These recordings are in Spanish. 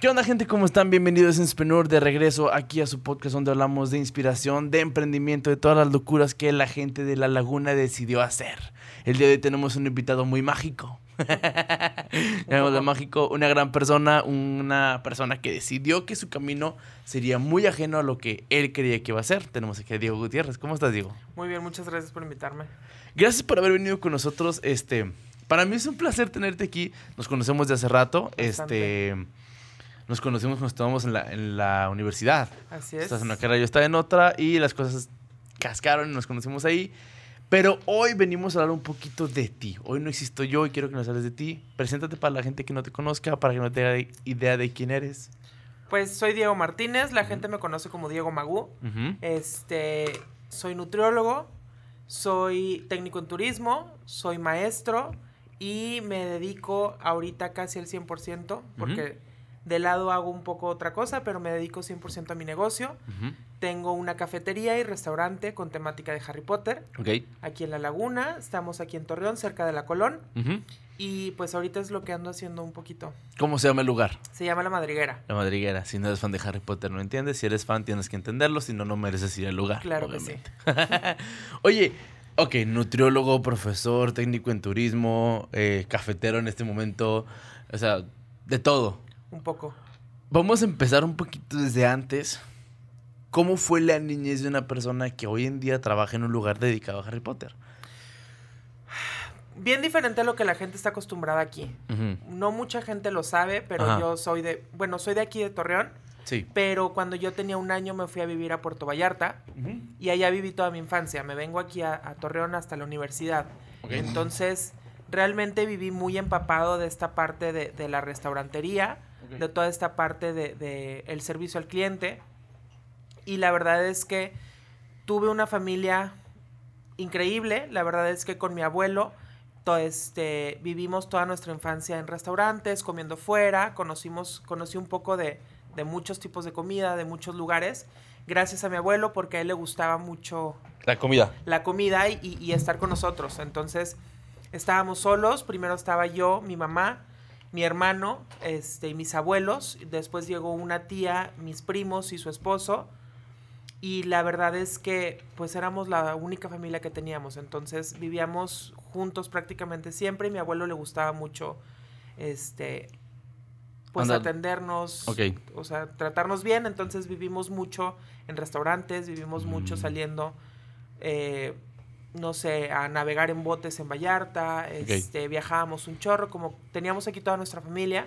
¿Qué onda gente? ¿Cómo están? Bienvenidos en Spenur de regreso aquí a su podcast donde hablamos de inspiración, de emprendimiento, de todas las locuras que la gente de la laguna decidió hacer. El día de hoy tenemos un invitado muy mágico. Tenemos de mágico una gran persona, una persona que decidió que su camino sería muy ajeno a lo que él creía que iba a ser. Tenemos aquí a Diego Gutiérrez. ¿Cómo estás, Diego? Muy bien, muchas gracias por invitarme. Gracias por haber venido con nosotros. Este, para mí es un placer tenerte aquí. Nos conocemos de hace rato. Bastante. Este, nos conocimos cuando estábamos en la, en la universidad. Así es. Estás en una carrera, yo estaba en otra y las cosas cascaron y nos conocimos ahí. Pero hoy venimos a hablar un poquito de ti. Hoy no existo yo y quiero que nos hables de ti. Preséntate para la gente que no te conozca, para que no tenga idea de quién eres. Pues soy Diego Martínez, la gente me conoce como Diego Magú. Este, soy nutriólogo, soy técnico en turismo, soy maestro y me dedico ahorita casi al 100% porque de lado hago un poco otra cosa, pero me dedico 100% a mi negocio. Tengo una cafetería y restaurante con temática de Harry Potter Ok. aquí en La Laguna. Estamos aquí en Torreón, cerca de la Colón. Y pues ahorita es lo que ando haciendo un poquito. ¿Cómo se llama el lugar? Se llama La Madriguera. La madriguera. Si no eres fan de Harry Potter, no entiendes. Si eres fan, tienes que entenderlo. Si no, no mereces ir al lugar. Claro que sí. Oye, ok, nutriólogo, profesor, técnico en turismo, eh, cafetero en este momento. O sea, de todo. Un poco. Vamos a empezar un poquito desde antes. ¿Cómo fue la niñez de una persona que hoy en día trabaja en un lugar dedicado a Harry Potter? Bien diferente a lo que la gente está acostumbrada aquí. No mucha gente lo sabe, pero Ajá. yo soy de, bueno, soy de aquí de Torreón, Sí. pero cuando yo tenía un año me fui a vivir a Puerto Vallarta y allá viví toda mi infancia. Me vengo aquí a, a Torreón hasta la universidad. Entonces, realmente viví muy empapado de esta parte de, de la restaurantería, De toda esta parte de, de el servicio al cliente. Y la verdad es que tuve una familia increíble. La verdad es que con mi abuelo to- este, vivimos toda nuestra infancia en restaurantes, comiendo fuera, conocimos, conocí un poco de, de muchos tipos de comida, de muchos lugares, gracias a mi abuelo porque a él le gustaba mucho La comida. la comida y, y- y estar con nosotros. Entonces estábamos solos, primero estaba yo, mi mamá, mi hermano este, y mis abuelos, después llegó una tía, mis primos y su esposo. Y la verdad es que pues éramos la única familia que teníamos, entonces vivíamos juntos prácticamente siempre y mi abuelo le gustaba mucho este pues atendernos, Ok. o sea, tratarnos bien, entonces vivimos mucho en restaurantes, vivimos mucho Mm. saliendo eh, no sé, a navegar en botes en Vallarta, este, viajábamos un chorro, como teníamos aquí toda nuestra familia.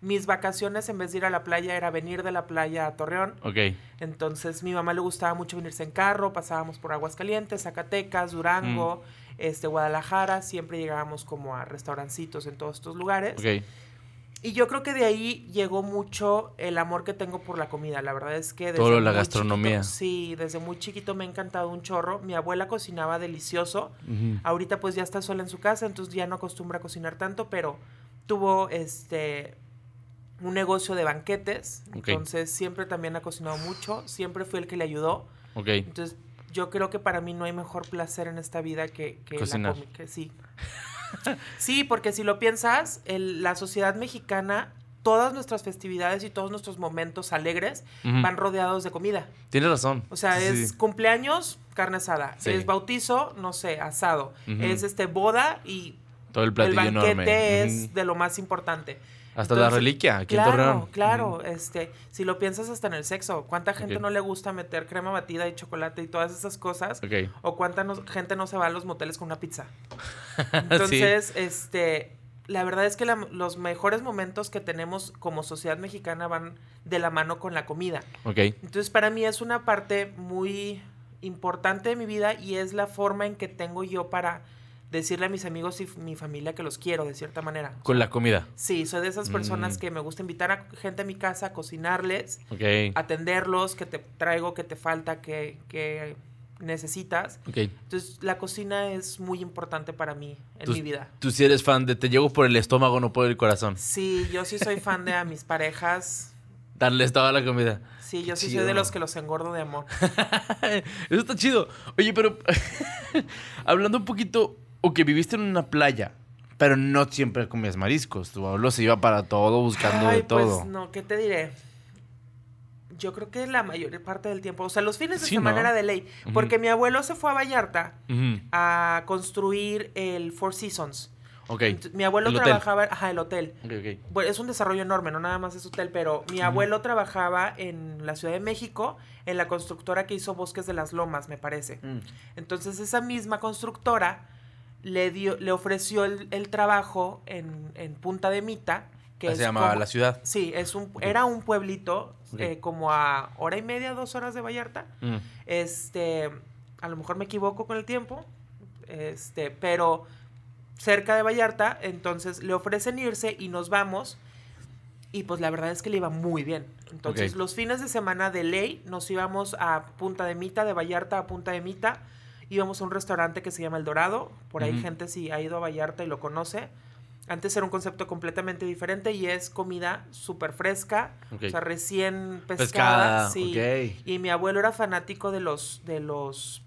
Mis vacaciones en vez de ir a la playa era venir de la playa a Torreón. Ok. Entonces mi mamá le gustaba mucho venirse en carro, pasábamos por Aguascalientes, Zacatecas, Durango, este, Guadalajara, siempre llegábamos como a restaurancitos en todos estos lugares. Y yo creo que de ahí llegó mucho el amor que tengo por la comida. La verdad es que desde Todo la gastronomía. chiquito- sí, desde muy chiquito me ha encantado un chorro. Mi abuela cocinaba delicioso. Ahorita pues ya está sola en su casa, entonces ya no acostumbra a cocinar tanto, pero tuvo este un negocio de banquetes, Ok. entonces siempre también ha cocinado mucho, siempre fui el que le ayudó. Ok. Entonces yo creo que para mí no hay mejor placer en esta vida que, que Cocinar. la comida, sí. sí, porque si lo piensas, el- la sociedad mexicana, todas nuestras festividades y todos nuestros momentos alegres van rodeados de comida. Tienes razón. O sea, Sí, es sí. cumpleaños, carne asada. Sí. Es bautizo, no sé, asado. Es este boda y Todo el el banquete enorme. es de lo más importante. Hasta la reliquia aquí claro, en Torreón. Claro, este, si lo piensas hasta en el sexo, ¿cuánta gente no le gusta meter crema batida y chocolate y todas esas cosas? ¿O cuánta no- gente no se va a los moteles con una pizza? Entonces, este, la verdad es que la- los mejores momentos que tenemos como sociedad mexicana van de la mano con la comida. Ok. Entonces, para mí es una parte muy importante de mi vida y es la forma en que tengo yo para decirle a mis amigos y mi familia que los quiero de cierta manera. Con la comida. Sí, soy de esas personas Mm. que me gusta invitar a gente a mi casa, cocinarles, Ok. atenderlos, que te traigo, que te falta, que, que necesitas. Entonces, la cocina es muy importante para mí en mi vida. Tú sí eres fan de te llego por el estómago, no por el corazón. Sí, yo sí soy fan de a mis parejas. Darles toda la comida. Sí, yo sí Chido. soy de los que los engordo de amor. Eso está chido. Oye, pero hablando un poquito, o que viviste en una playa, Pero no siempre comías mariscos. Tu abuelo se iba para todo buscando Ay, de todo. Pues no, ¿qué te diré? Yo creo que la mayor parte del tiempo, o sea, los fines de Sí, semana ¿no? era de ley, porque mi abuelo se fue a Vallarta Ujú. a construir el Four Seasons. Ok. Ent- Mi abuelo El hotel. trabajaba, ajá, el hotel. Ok, ok. Bueno, es un desarrollo enorme, no nada más es hotel, pero mi abuelo trabajaba en la Ciudad de México, en la constructora que hizo Bosques de las Lomas, me parece. Mm. Entonces esa misma constructora le dio, le ofreció el, el trabajo en, en Punta de Mita, que Ah, es se llamaba como- la ciudad. Sí, es un, era un pueblito eh, como a hora y media, dos horas de Vallarta. Mm. Este, a lo mejor me equivoco con el tiempo, este, pero cerca de Vallarta, entonces le ofrecen irse y nos vamos. Y pues la verdad es que le iba muy bien. Entonces los fines de semana de ley nos íbamos a Punta de Mita, de Vallarta a Punta de Mita. Íbamos a un restaurante que se llama El Dorado. Por ahí Ujú. gente si ha ido a Vallarta y lo conoce. Antes era un concepto completamente diferente y es comida súper fresca, Ok. o sea, recién pescada. Pescada, sí. ok. Y mi abuelo era fanático de los, de los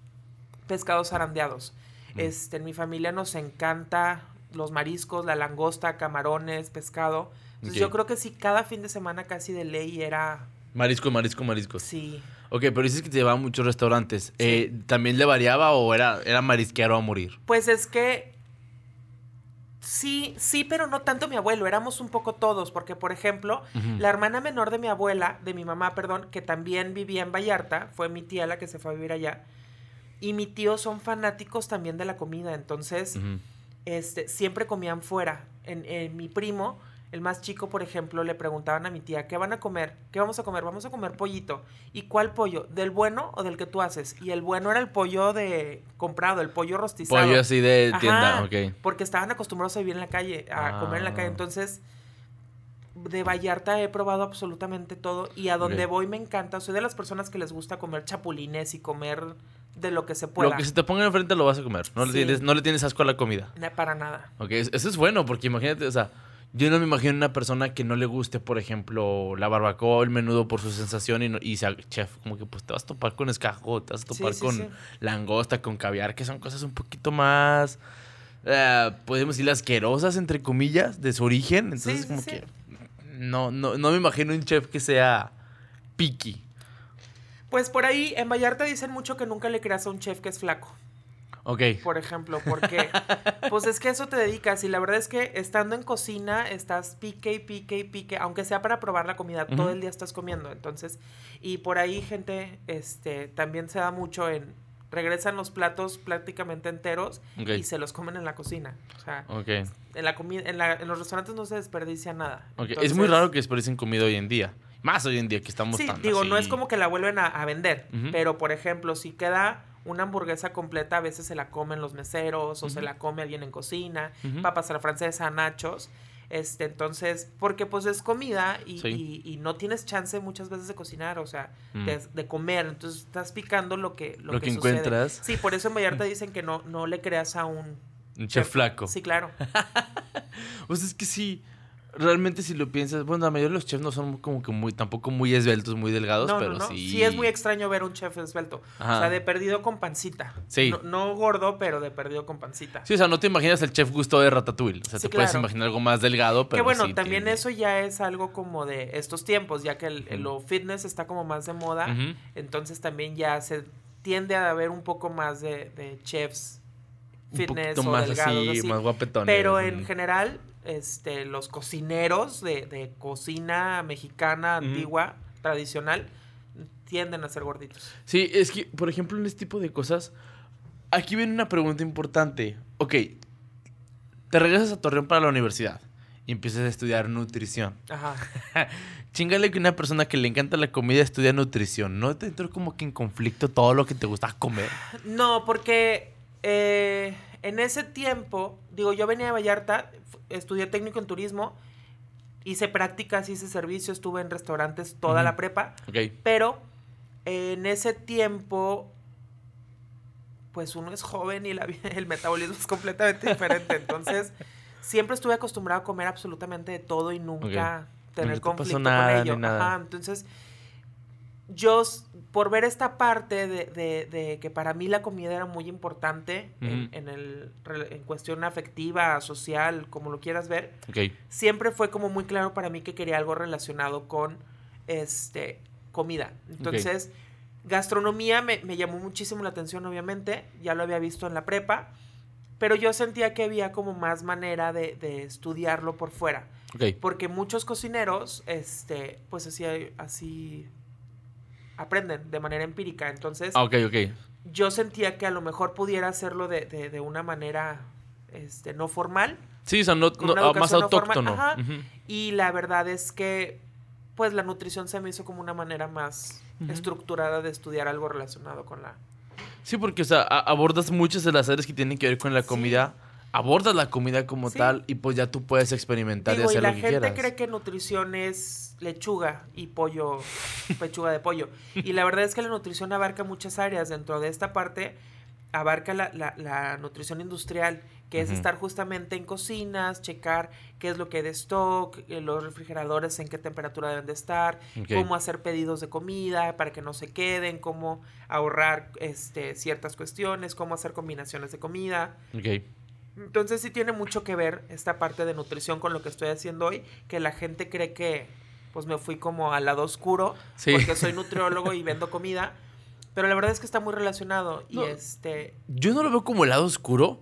pescados zarandeados. Mm. Este, en mi familia nos encanta los mariscos, la langosta, camarones, pescado. Entonces Ok. yo creo que sí, cada fin de semana casi de ley era... Marisco, marisco, mariscos. Sí. Ok, pero dices que te llevaba a muchos restaurantes. Eh, ¿También le variaba o era, era marisquero a morir? Pues es que sí, sí, pero no tanto mi abuelo, éramos un poco todos, porque por ejemplo, la hermana menor de mi abuela, de mi mamá, perdón, que también vivía en Vallarta, fue mi tía la que se fue a vivir allá, y mi tío son fanáticos también de la comida, entonces este, siempre comían fuera. En, en mi primo, el más chico, por ejemplo, le preguntaban a mi tía, ¿qué van a comer? ¿Qué vamos a comer? Vamos a comer pollito. ¿Y cuál pollo? ¿Del bueno o del que tú haces? Y el bueno era el pollo de comprado, el pollo rostizado. Pollo así de Ajá, tienda, ok. Porque estaban acostumbrados a vivir en la calle, a comer en la calle. Ah. Entonces, de Vallarta he probado absolutamente todo y a donde voy me encanta. Soy de las personas que les gusta comer chapulines y comer de lo que se pueda. Lo que se te ponga enfrente lo vas a comer. No, le, tienes, no le tienes asco a la comida. Para nada. Ok, es- eso es bueno porque imagínate, o sea, yo no me imagino una persona que no le guste, por ejemplo, la barbacoa o el menudo por su sensación y, no- y sea chef, como que pues te vas a topar con escajo, te vas a topar sí, con sí. langosta, con caviar, que son cosas un poquito más, eh, podemos decir, asquerosas, entre comillas, de su origen. Entonces, como que no, no, no me imagino un chef que sea picky. Pues por ahí en Vallarta dicen mucho que nunca le creas a un chef que es flaco, Ok. por ejemplo, porque pues es que eso te dedicas y la verdad es que estando en cocina estás pique y pique y pique, aunque sea para probar la comida, todo el día estás comiendo, entonces, y por ahí gente, este, también se da mucho en, regresan los platos prácticamente enteros y se los comen en la cocina, o sea, Ok. en la comida, en, la- en los restaurantes no se desperdicia nada. ok. es muy raro que desperdicien comida hoy en día. Más hoy en día que estamos Sí, tan digo, no es como que la vuelven a, a vender, pero por ejemplo, si queda una hamburguesa completa, a veces se la comen los meseros o se la come alguien en cocina, Ujú. papas a la francesa, nachos. Este, entonces, porque pues es comida y, Sí. y- y no tienes chance muchas veces de cocinar, o sea, Mm. de, de comer, entonces estás picando lo que, lo Lo que, que sucede. encuentras. Sí, por eso en Vallarta dicen que no, no le creas a un Un chef flaco. Sí, claro. Pues es que sí, realmente si lo piensas, bueno, la mayoría de los chefs no son como que muy, tampoco muy esbeltos, muy delgados, No, pero no, no. sí. es muy extraño ver un chef esbelto. Ajá. O sea, de perdido con pancita. Sí. No, gordo, pero de perdido con pancita. Sí, o sea, no te imaginas el chef Gusto de Ratatouille. O sea, Sí, te puedes imaginar algo más delgado, pero que bueno, sí también tiene- eso ya es algo como de estos tiempos, ya que el, el- Ujú. lo fitness está como más de moda. Entonces también ya se tiende a haber un poco más de, de chefs Un fitness poquito o más delgados, así, así. más guapetones. Pero en general, este, los cocineros de, de cocina mexicana, antigua, tradicional, tienden a ser gorditos. Sí, es que, por ejemplo, en este tipo de cosas, aquí viene una pregunta importante. Ok, te regresas a Torreón para la universidad y empiezas a estudiar nutrición. Ajá. Chingale que una persona que le encanta la comida estudia nutrición. ¿No te entró como que en conflicto todo lo que te gusta comer? No, porque eh, en ese tiempo, digo, yo venía de Vallarta, estudié técnico en turismo, hice prácticas, hice servicio, estuve en restaurantes toda la prepa, pero en ese tiempo, pues uno es joven y la el metabolismo es completamente diferente. Entonces, siempre estuve acostumbrado a comer absolutamente de todo y nunca tener te conflicto nada, con ello. Ajá, entonces, yo, por ver esta parte de, de- de que para mí la comida era muy importante en, el, en cuestión afectiva, social, como lo quieras ver, siempre fue como muy claro para mí que quería algo relacionado con este comida. Entonces, gastronomía me, me llamó muchísimo la atención, obviamente, ya lo había visto en la prepa, pero yo sentía que había como más manera de, de estudiarlo por fuera. Porque muchos cocineros, este, pues así, así aprenden de manera empírica. Entonces, Ah, ok, ok. yo sentía que a lo mejor pudiera hacerlo de, de- de una manera este, no formal. Sí, o sea, no, no- más no autóctono. ajá. Ujú. Y la verdad es que, pues la nutrición se me hizo como una manera más estructurada de estudiar algo relacionado con la... Sí, porque, o sea, abordas muchas de las áreas que tienen que ver con la Sí. Abordas la comida como Sí. tal y pues ya tú puedes experimentar Digo, y hacer la lo que gente quieras. cree que nutrición es lechuga y pollo, pechuga de pollo. Y la verdad es que la nutrición abarca muchas áreas. Dentro de esta parte abarca la, la- la nutrición industrial, que es estar justamente en cocinas, checar qué es lo que hay de stock, eh, los refrigeradores en qué temperatura deben de estar, cómo hacer pedidos de comida para que no se queden, cómo ahorrar este, ciertas cuestiones, cómo hacer combinaciones de comida. Entonces sí tiene mucho que ver esta parte de nutrición con lo que estoy haciendo hoy, que la gente cree que pues me fui como al lado oscuro Sí. porque soy nutriólogo y vendo comida, pero la verdad es que está muy relacionado y este Yo no lo veo como el lado oscuro,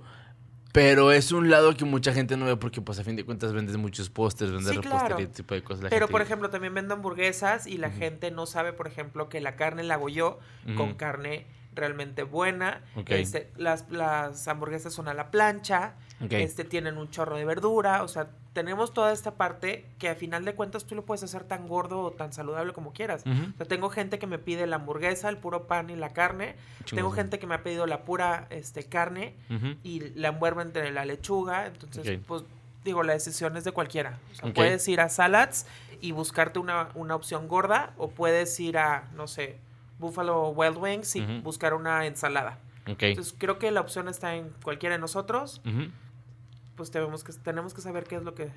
pero es un lado que mucha gente no ve porque pues a fin de cuentas vendes muchos pósters, vendes Sí, repostería claro. y ese tipo de cosas. La pero gente- por ejemplo también vendo hamburguesas y la gente no sabe, por ejemplo, que la carne la hago yo con carne realmente buena. Este, las, las hamburguesas son a la plancha, este tienen un chorro de verdura, o sea, tenemos toda esta parte que a final de cuentas tú lo puedes hacer tan gordo o tan saludable como quieras. Ujú. O sea, tengo gente que me pide la hamburguesa, el puro pan y la carne. Tengo gente que me ha pedido la pura este, carne y la envuelve entre la lechuga. Entonces, pues digo, la decisión es de cualquiera. O sea, Ok. puedes ir a Salads y buscarte una, una opción gorda o puedes ir a, no sé, Buffalo Wild Wings y Ujú. buscar una ensalada. Ok. Entonces, creo que la opción está en cualquiera de nosotros. Ujú. Pues tenemos que, tenemos que saber qué es lo que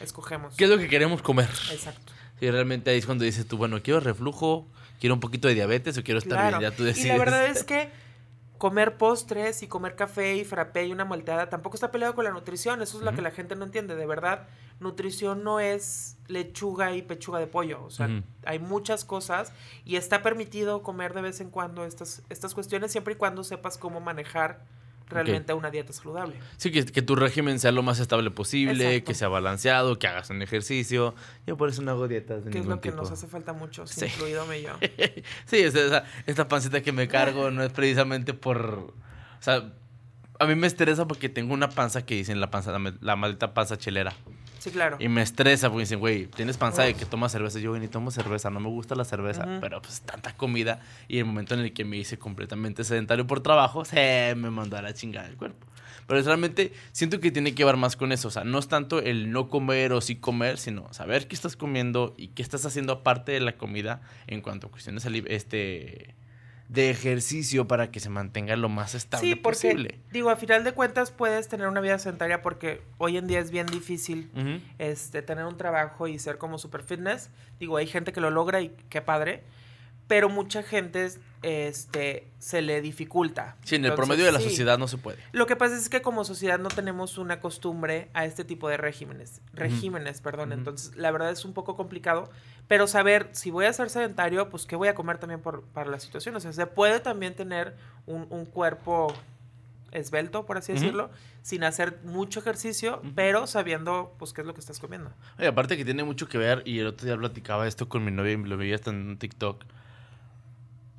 escogemos. ¿Qué es lo que queremos comer? Exacto. Y realmente ahí es cuando dices tú, bueno, quiero reflujo, quiero un poquito de diabetes o quiero estar Claro. bien. Ya tú Y decides. la verdad es que comer postres y comer café y frappé y una malteada tampoco está peleado con la nutrición. Eso es lo Ujú. que la gente no entiende. De verdad, nutrición no es lechuga y pechuga de pollo. O sea, hay muchas cosas y está permitido comer de vez en cuando estas, estas cuestiones siempre y cuando sepas cómo manejar realmente una dieta saludable. Sí, que, que tu régimen sea lo más estable posible, Exacto. que sea balanceado, que hagas un ejercicio. Yo por eso no hago dietas de Que es lo que tipo. nos hace falta mucho, Sí. incluido yo. sí, sea, esa- esta pancita que me cargo no es precisamente por... O sea, a mí me estresa porque tengo una panza que dicen la panza, la maldita panza chelera. Sí, claro. Y me estresa porque dicen, güey, tienes panza de que tomas cerveza. Yo, güey, ni tomo cerveza, no me gusta la cerveza. Pero pues tanta comida. Y el momento en el que me hice completamente sedentario por trabajo, se me mandó a la chingada el cuerpo. Pero realmente siento que tiene que ver más con eso. O sea, no es tanto el no comer o sí comer, sino saber qué estás comiendo y qué estás haciendo aparte de la comida en cuanto a cuestiones este, de ejercicio para que se mantenga lo más estable Sí, porque, posible. digo, a final de cuentas puedes tener una vida sedentaria porque hoy en día es bien difícil este, tener un trabajo y ser como super fitness. Digo, hay gente que lo logra y qué padre, pero mucha gente este, se le dificulta. Sí, en el Entonces, promedio de la sí. sociedad no se puede. Lo que pasa es que como sociedad no tenemos una costumbre a este tipo de regímenes, regímenes, perdón, entonces la verdad es un poco complicado, pero saber si voy a ser sedentario, pues qué voy a comer también por, para la situación, o sea, se puede también tener un, un cuerpo esbelto, por así decirlo, sin hacer mucho ejercicio, pero sabiendo pues qué es lo que estás comiendo. Oye, aparte que tiene mucho que ver, y el otro día platicaba esto con mi novia y lo veía hasta en un TikTok.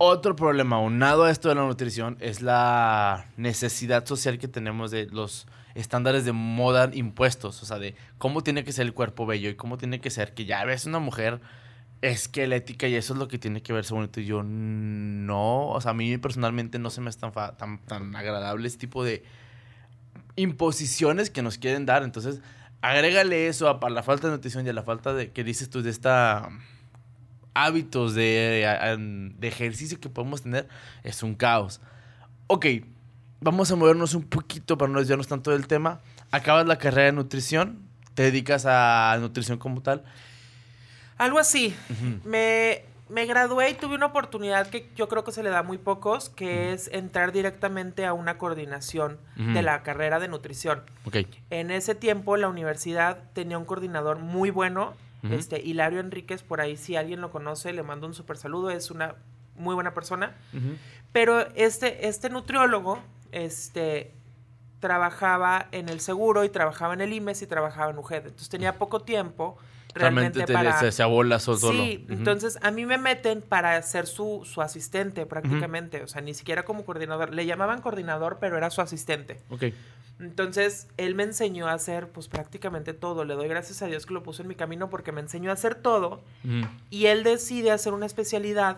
Otro problema aunado a esto de la nutrición es la necesidad social que tenemos de los estándares de moda impuestos, o sea, de cómo tiene que ser el cuerpo bello y cómo tiene que ser que ya ves una mujer esquelética y eso es lo que tiene que verse bonito. Y yo no, o sea, a mí personalmente no se me es tan, tan, tan agradable ese tipo de imposiciones que nos quieren dar. Entonces, agrégale eso a, a la falta de nutrición y a la falta de, que dices tú, de esta hábitos de, de ejercicio que podemos tener, es un caos. Ok, vamos a movernos un poquito para no desviarnos tanto del tema. Acabas la carrera de nutrición, te dedicas a nutrición como tal. Algo así. Me me gradué y tuve una oportunidad que yo creo que se le da a muy pocos, que es entrar directamente a una coordinación de la carrera de nutrición. Ok. En ese tiempo la universidad tenía un coordinador muy bueno, Este Hilario Enríquez, por ahí si alguien lo conoce le mando un super saludo, es una muy buena persona. Pero este, este nutriólogo, este, trabajaba en el seguro y trabajaba en el IMES y trabajaba en UGED. Entonces tenía poco tiempo Realmente realmente te, para... se, se abola solo. Sí, entonces a mí me meten para ser su, su asistente prácticamente, o sea, ni siquiera como coordinador. Le llamaban coordinador, pero era su asistente. Ok. Entonces, él me enseñó a hacer pues prácticamente todo. Le doy gracias a Dios que lo puso en mi camino porque me enseñó a hacer todo y él decide hacer una especialidad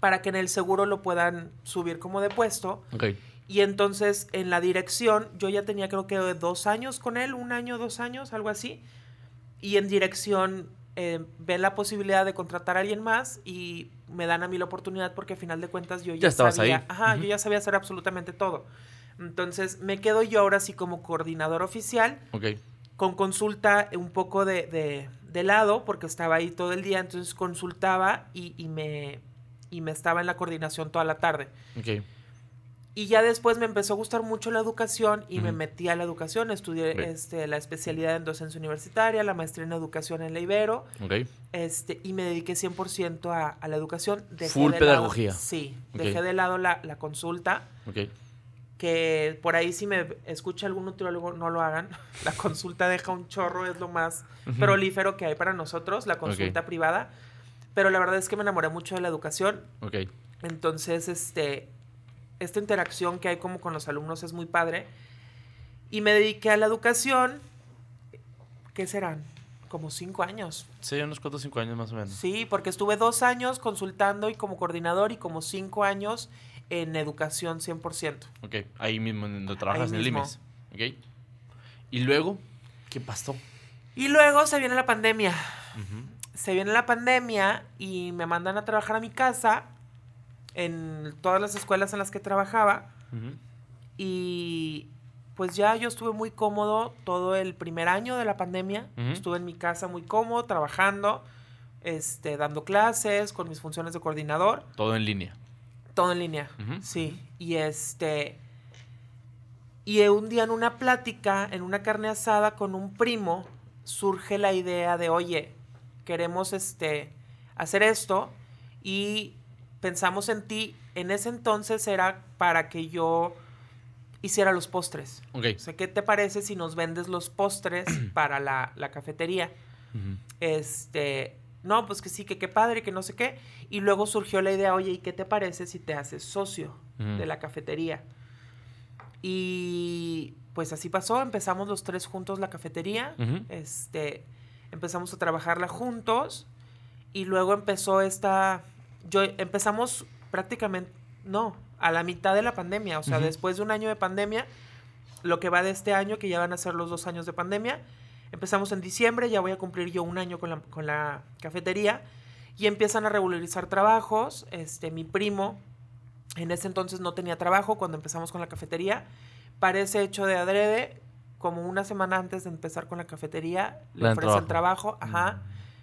para que en el seguro lo puedan subir como de puesto. Ok. Y entonces en la dirección, yo ya tenía creo que dos años con él, un año, dos años, algo así. Y en dirección eh, ven la posibilidad de contratar a alguien más y me dan a mí la oportunidad porque a final de cuentas yo ya, sabía, ahí. ajá, yo ya sabía hacer absolutamente todo. Entonces me quedo yo ahora sí como coordinador oficial Ok. con consulta un poco de, de- de lado, porque estaba ahí todo el día, entonces consultaba y, y me, y me estaba en la coordinación toda la tarde. Ok. Y ya después me empezó a gustar mucho la educación y me metí a la educación, estudié este, la especialidad en docencia universitaria, la maestría en educación en la Ibero, Ok. este, y me dediqué 100% a, a la educación. Dejé Full de pedagogía. Lado, sí, dejé de lado la, la consulta, Ok. Que por ahí si me escucha algún nutriólogo, no lo hagan. La consulta deja un chorro, es lo más Ujú. prolífero que hay para nosotros, la consulta privada. Pero la verdad es que me enamoré mucho de la educación. Ok. Entonces, este, esta interacción que hay como con los alumnos es muy padre. Y me dediqué a la educación. ¿Qué serán? Como cinco años. Sí, unos cuatro o cinco años más o menos. Sí, porque estuve dos años consultando y como coordinador y como cinco años en educación 100%. Ok. Ahí mismo donde trabajas Ahí en mismo. IMES. Ok. Y luego, ¿qué pasó? Y luego se viene la pandemia. Ujú. Se viene la pandemia y me mandan a trabajar a mi casa en todas las escuelas en las que trabajaba. Ujú. Y pues ya yo estuve muy cómodo todo el primer año de la pandemia. Ujú. Estuve en mi casa muy cómodo, trabajando, este, dando clases con mis funciones de coordinador, Todo en línea. Todo en línea. Sí. Y este. Y un día en una plática, en una carne asada con un primo, surge la idea de, oye, queremos este, hacer esto y pensamos en ti. En ese entonces era para que yo hiciera los postres. O sea, ¿qué te parece si nos vendes los postres para la, la cafetería? Este, no, pues que sí, que qué padre, que no sé qué. Y luego surgió la idea, oye, ¿y qué te parece si te haces socio de la cafetería? Y pues así pasó, empezamos los tres juntos la cafetería, Ujú. este, empezamos a trabajarla juntos y luego empezó esta, yo empezamos prácticamente, no, a la mitad de la pandemia, o sea, después de un año de pandemia, lo que va de este año, que ya van a ser los dos años de pandemia, empezamos en diciembre, ya voy a cumplir yo un año con la, con la cafetería y empiezan a regularizar trabajos, este, mi primo, en ese entonces no tenía trabajo cuando empezamos con la cafetería. Parece hecho de adrede, como una semana antes de empezar con la cafetería, le ofrecen trabajo. trabajo, ajá.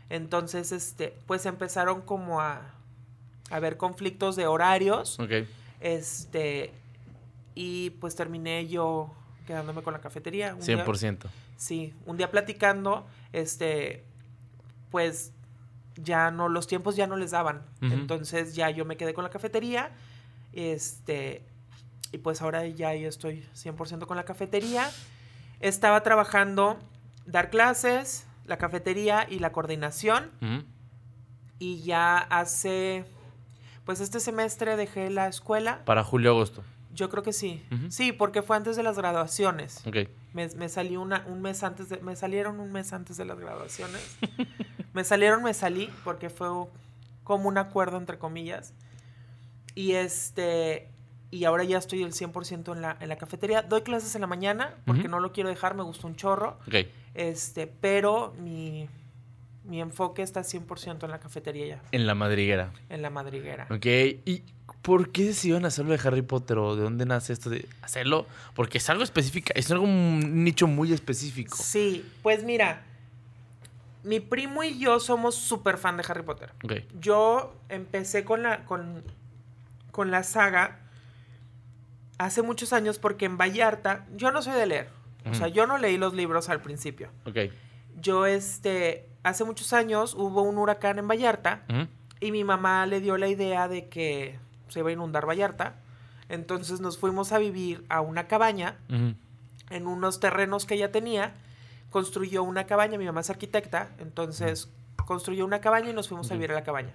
Entonces, este, pues empezaron como a, a haber conflictos de horarios, Ok. este, y pues terminé yo quedándome con la cafetería. Un día- 100%. Sí, un día platicando, este, pues ya no, los tiempos ya no les daban. Entonces ya yo me quedé con la cafetería, este, y pues ahora ya yo estoy 100% con la cafetería. Estaba trabajando dar clases, la cafetería y la coordinación, y ya hace, pues este semestre dejé la escuela. Para julio-agosto. Yo creo que sí. Sí, porque fue antes de las graduaciones. Ok. Me, me salió una, un mes antes de, me salieron un mes antes de las graduaciones. me salieron, me salí, porque fue como un acuerdo entre comillas. Y este, y ahora ya estoy el 100% en la, en la cafetería. Doy clases en la mañana, porque no lo quiero dejar, me gusta un chorro. Este, pero mi, mi enfoque está 100% en la cafetería ya, En la madriguera. en la madriguera. Ok. ¿Y por qué decidieron hacerlo de Harry Potter o de dónde nace esto de hacerlo? Porque es algo específico, es algo un nicho muy específico. Sí, pues mira, Mi primo y yo somos súper fan de Harry Potter. Ok. Yo empecé con la, con, con la saga hace muchos años porque en Vallarta, yo no soy de leer. O sea, yo no leí los libros al principio. Ok. Yo, este, hace muchos años hubo un huracán en Vallarta y mi mamá le dio la idea de que se iba a inundar Vallarta. Entonces nos fuimos a vivir a una cabaña en unos terrenos que ella tenía. Construyó una cabaña, mi mamá es arquitecta, entonces construyó una cabaña y nos fuimos a vivir a la cabaña.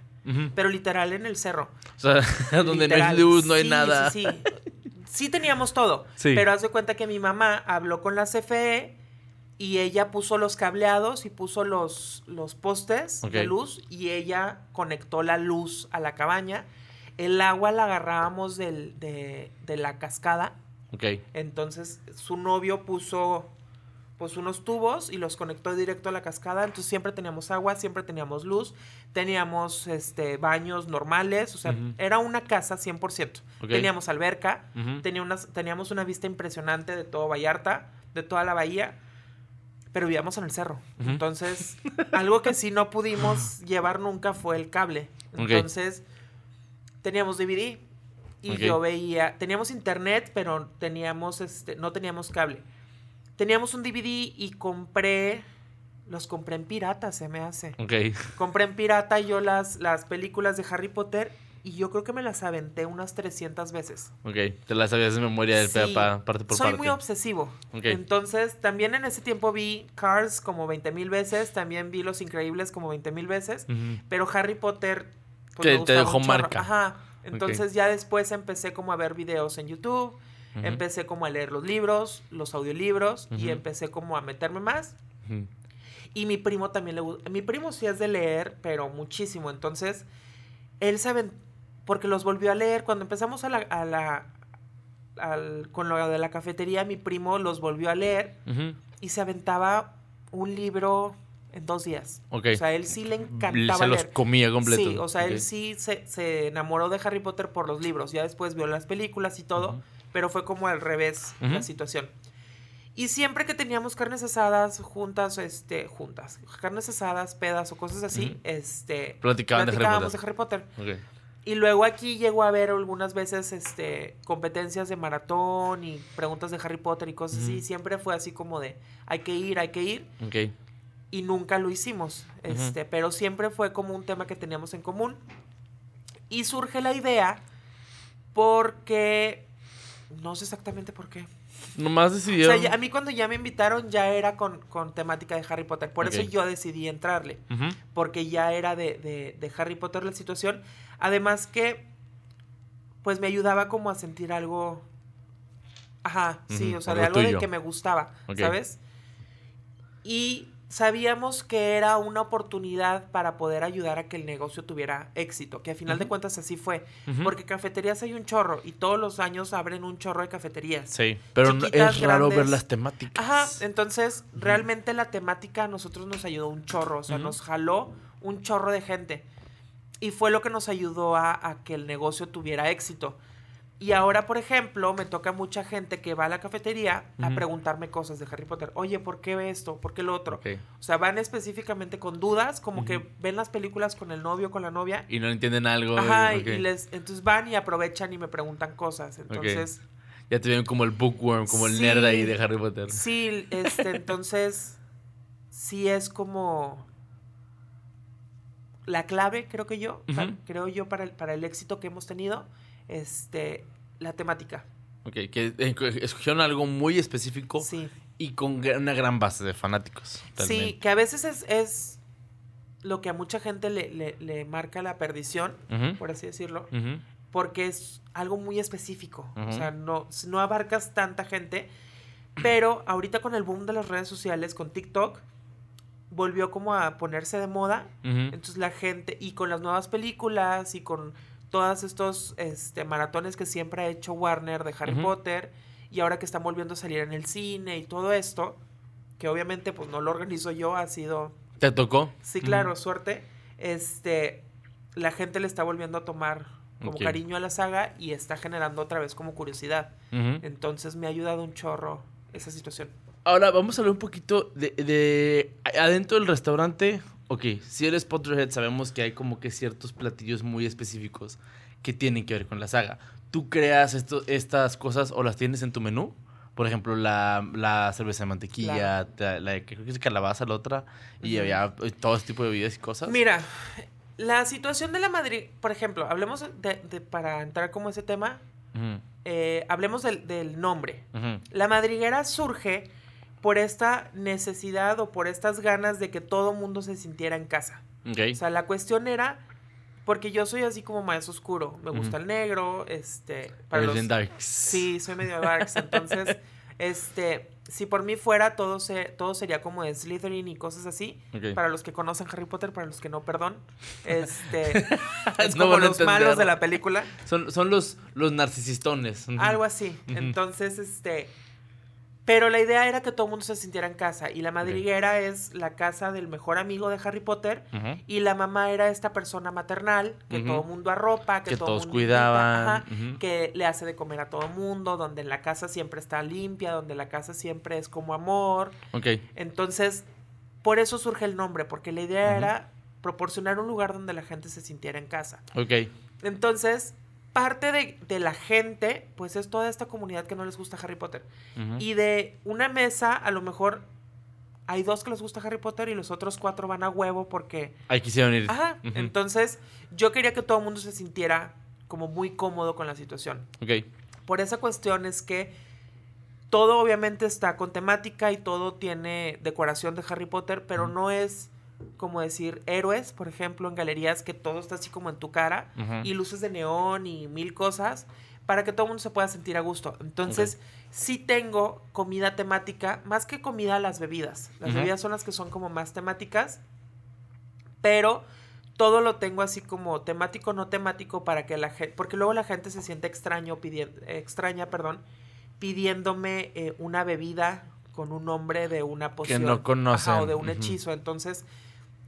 Pero literal en el cerro. O sea, donde no hay luz, no hay Sí, nada. Sí, sí. Sí teníamos todo. Sí. Pero haz de cuenta que mi mamá habló con la CFE y ella puso los cableados y puso los, los postes de luz y ella conectó la luz a la cabaña. El agua la agarrábamos del- de, de la cascada. Entonces su novio puso pues unos tubos y los conectó directo a la cascada. Entonces siempre teníamos agua, siempre teníamos luz, teníamos este baños normales, o sea, era una casa 100%. Ok. Teníamos alberca, tenía unas, teníamos una vista impresionante de todo Vallarta, de toda la bahía, pero vivíamos en el cerro. Entonces, algo que sí no pudimos llevar nunca fue el cable. Entonces, teníamos DVD y yo veía, teníamos internet, pero teníamos este, no teníamos cable. Teníamos un DVD y compré los compré en pirata, se me hace. Ok. Compré en pirata yo las, las películas de Harry Potter y yo creo que me las aventé unas 300 veces. Ok. Te la sabías de memoria del Sí, pa- parte por Soy parte. muy obsesivo. Ok. Entonces, también en ese tiempo vi Cars como 20 mil veces, también vi Los Increíbles como 20 mil veces, pero Harry Potter... pues, Te- me te dejó marca. Ajá. Entonces ya después empecé como a ver videos en YouTube, empecé como a leer los libros, los audiolibros, y empecé como a meterme más. Y mi primo también le gusta. Mi primo sí es de leer, pero muchísimo. Entonces, él sabe. Porque los volvió a leer. Cuando empezamos a la. A la al- con lo de la cafetería, mi primo los volvió a leer Ujú. y se aventaba un libro en dos días. Ok. O sea, él sí le encantaba Se los leer. comía completo. Sí, o sea, Ok. él sí se, se enamoró de Harry Potter por los libros. Ya después vio las películas y todo, pero fue como al revés la situación. Y siempre que teníamos carnes asadas juntas, este, juntas, carnes asadas, pedas o cosas así, este, Platicaban de Harry platicábamos Potter. de Harry Potter. Y luego aquí llegó a haber algunas veces este competencias de maratón y preguntas de Harry Potter y cosas así. Siempre fue así como de hay que ir, hay que ir. Y nunca lo hicimos. Este, pero siempre fue como un tema que teníamos en común. Y surge la idea porque no sé exactamente por qué. Nomás O decidieron. sea, ya- a mí cuando ya me invitaron ya era con, con temática de Harry Potter. Por eso yo decidí entrarle. Porque ya era de, de- de Harry Potter la situación. Además que, pues me ayudaba como a sentir algo... Ajá, sí, o sea, de algo de que me gustaba. ¿sabes? Y sabíamos que era una oportunidad para poder ayudar a que el negocio tuviera éxito, que a final de cuentas así fue. Ujú. Porque cafeterías hay un chorro y todos los años abren un chorro de cafeterías. Sí, pero chiquitas, es raro ver las temáticas. Ajá, entonces realmente la temática a nosotros nos ayudó un chorro, o sea, nos jaló un chorro de gente. Y fue lo que nos ayudó a, a que el negocio tuviera éxito. Y ahora, por ejemplo, me toca mucha gente que va a la cafetería a preguntarme cosas de Harry Potter. Oye, ¿por qué ve esto? ¿Por qué lo otro? O sea, van específicamente con dudas, como que ven las películas con el novio, con la novia. Y no entienden algo. Ajá, y- les, entonces van y aprovechan y me preguntan cosas. Entonces, Ya te ven como el bookworm, como el nerd ahí de Harry Potter. Sí, este, entonces sí es como la clave, creo que yo, creo yo para el, para el éxito que hemos tenido, este, la temática. Ok, que escogieron algo muy específico Sí, y con una gran base de fanáticos. sí, que a veces es, es lo que a mucha gente le, le- le marca la perdición, por así decirlo, porque es algo muy específico. O sea, no, no abarcas tanta gente. Pero ahorita con el boom de las redes sociales, con TikTok, volvió como a ponerse de moda. Entonces la gente, y con las nuevas películas, y con todos estos este, maratones que siempre ha hecho Warner de Harry. Potter, y ahora que están volviendo a salir en el cine y todo esto, que obviamente pues no lo organizo yo, ha sido ¿Te tocó? Sí, claro, suerte. Este, la gente le está volviendo a tomar como cariño a la saga y está generando otra vez como curiosidad. Entonces me ha ayudado un chorro esa situación. Ahora vamos a hablar un poquito de, de adentro del restaurante. Ok, si eres Potterhead sabemos que hay como que ciertos platillos muy específicos que tienen que ver con la saga. ¿Tú creas esto, estas cosas o las tienes en tu menú? Por ejemplo, la, la cerveza de mantequilla, la, creo que es calabaza, la otra, y había eh, todo este tipo de bebidas y cosas. Mira, la situación de la Madrid, por ejemplo, hablemos de, de para entrar como ese tema, eh, hablemos del, del nombre. La madriguera surge por esta necesidad o por estas ganas de que todo mundo se sintiera en casa. O sea, la cuestión era, porque yo soy así como más oscuro, me gusta el negro, este... Eres los- bien darks. Sí, soy medio darks, entonces, este, si por mí fuera, todo, se, todo sería como de Slytherin y cosas así. Para los que conocen Harry Potter, para los que no, perdón. Este, es No como los malos de la película. Son, son los, los narcisistones. Algo así. Entonces, este. Pero la idea era que todo el mundo se sintiera en casa. Y la madriguera es la casa del mejor amigo de Harry Potter. Y la mamá era esta persona maternal que todo el mundo arropa, que, Que todo todos mundo cuidaban, ajá, que le hace de comer a todo el mundo, donde la casa siempre está limpia, donde la casa siempre es como amor. Ok. Entonces, por eso surge el nombre, porque la idea era proporcionar un lugar donde la gente se sintiera en casa. Ok. Entonces, parte de, de la gente, pues es toda esta comunidad que no les gusta Harry Potter. Y de una mesa, a lo mejor hay dos que les gusta Harry Potter y los otros cuatro van a huevo porque... Ahí quisieron ir. Ajá, entonces yo quería que todo el mundo se sintiera como muy cómodo con la situación. Ok. Por esa cuestión es que todo obviamente está con temática y todo tiene decoración de Harry Potter, pero no es como decir héroes, por ejemplo, en galerías que todo está así como en tu cara y luces de neón y mil cosas para que todo el mundo se pueda sentir a gusto. Entonces, sí tengo comida temática, más que comida, las bebidas. Las bebidas son las que son como más temáticas, pero todo lo tengo así como temático, no temático, para que la gente, porque luego la gente se siente extraño pidiendo, extraña, perdón, pidiéndome eh, una bebida con un nombre de una poción. no conocen. Ajá, o de un hechizo. Entonces,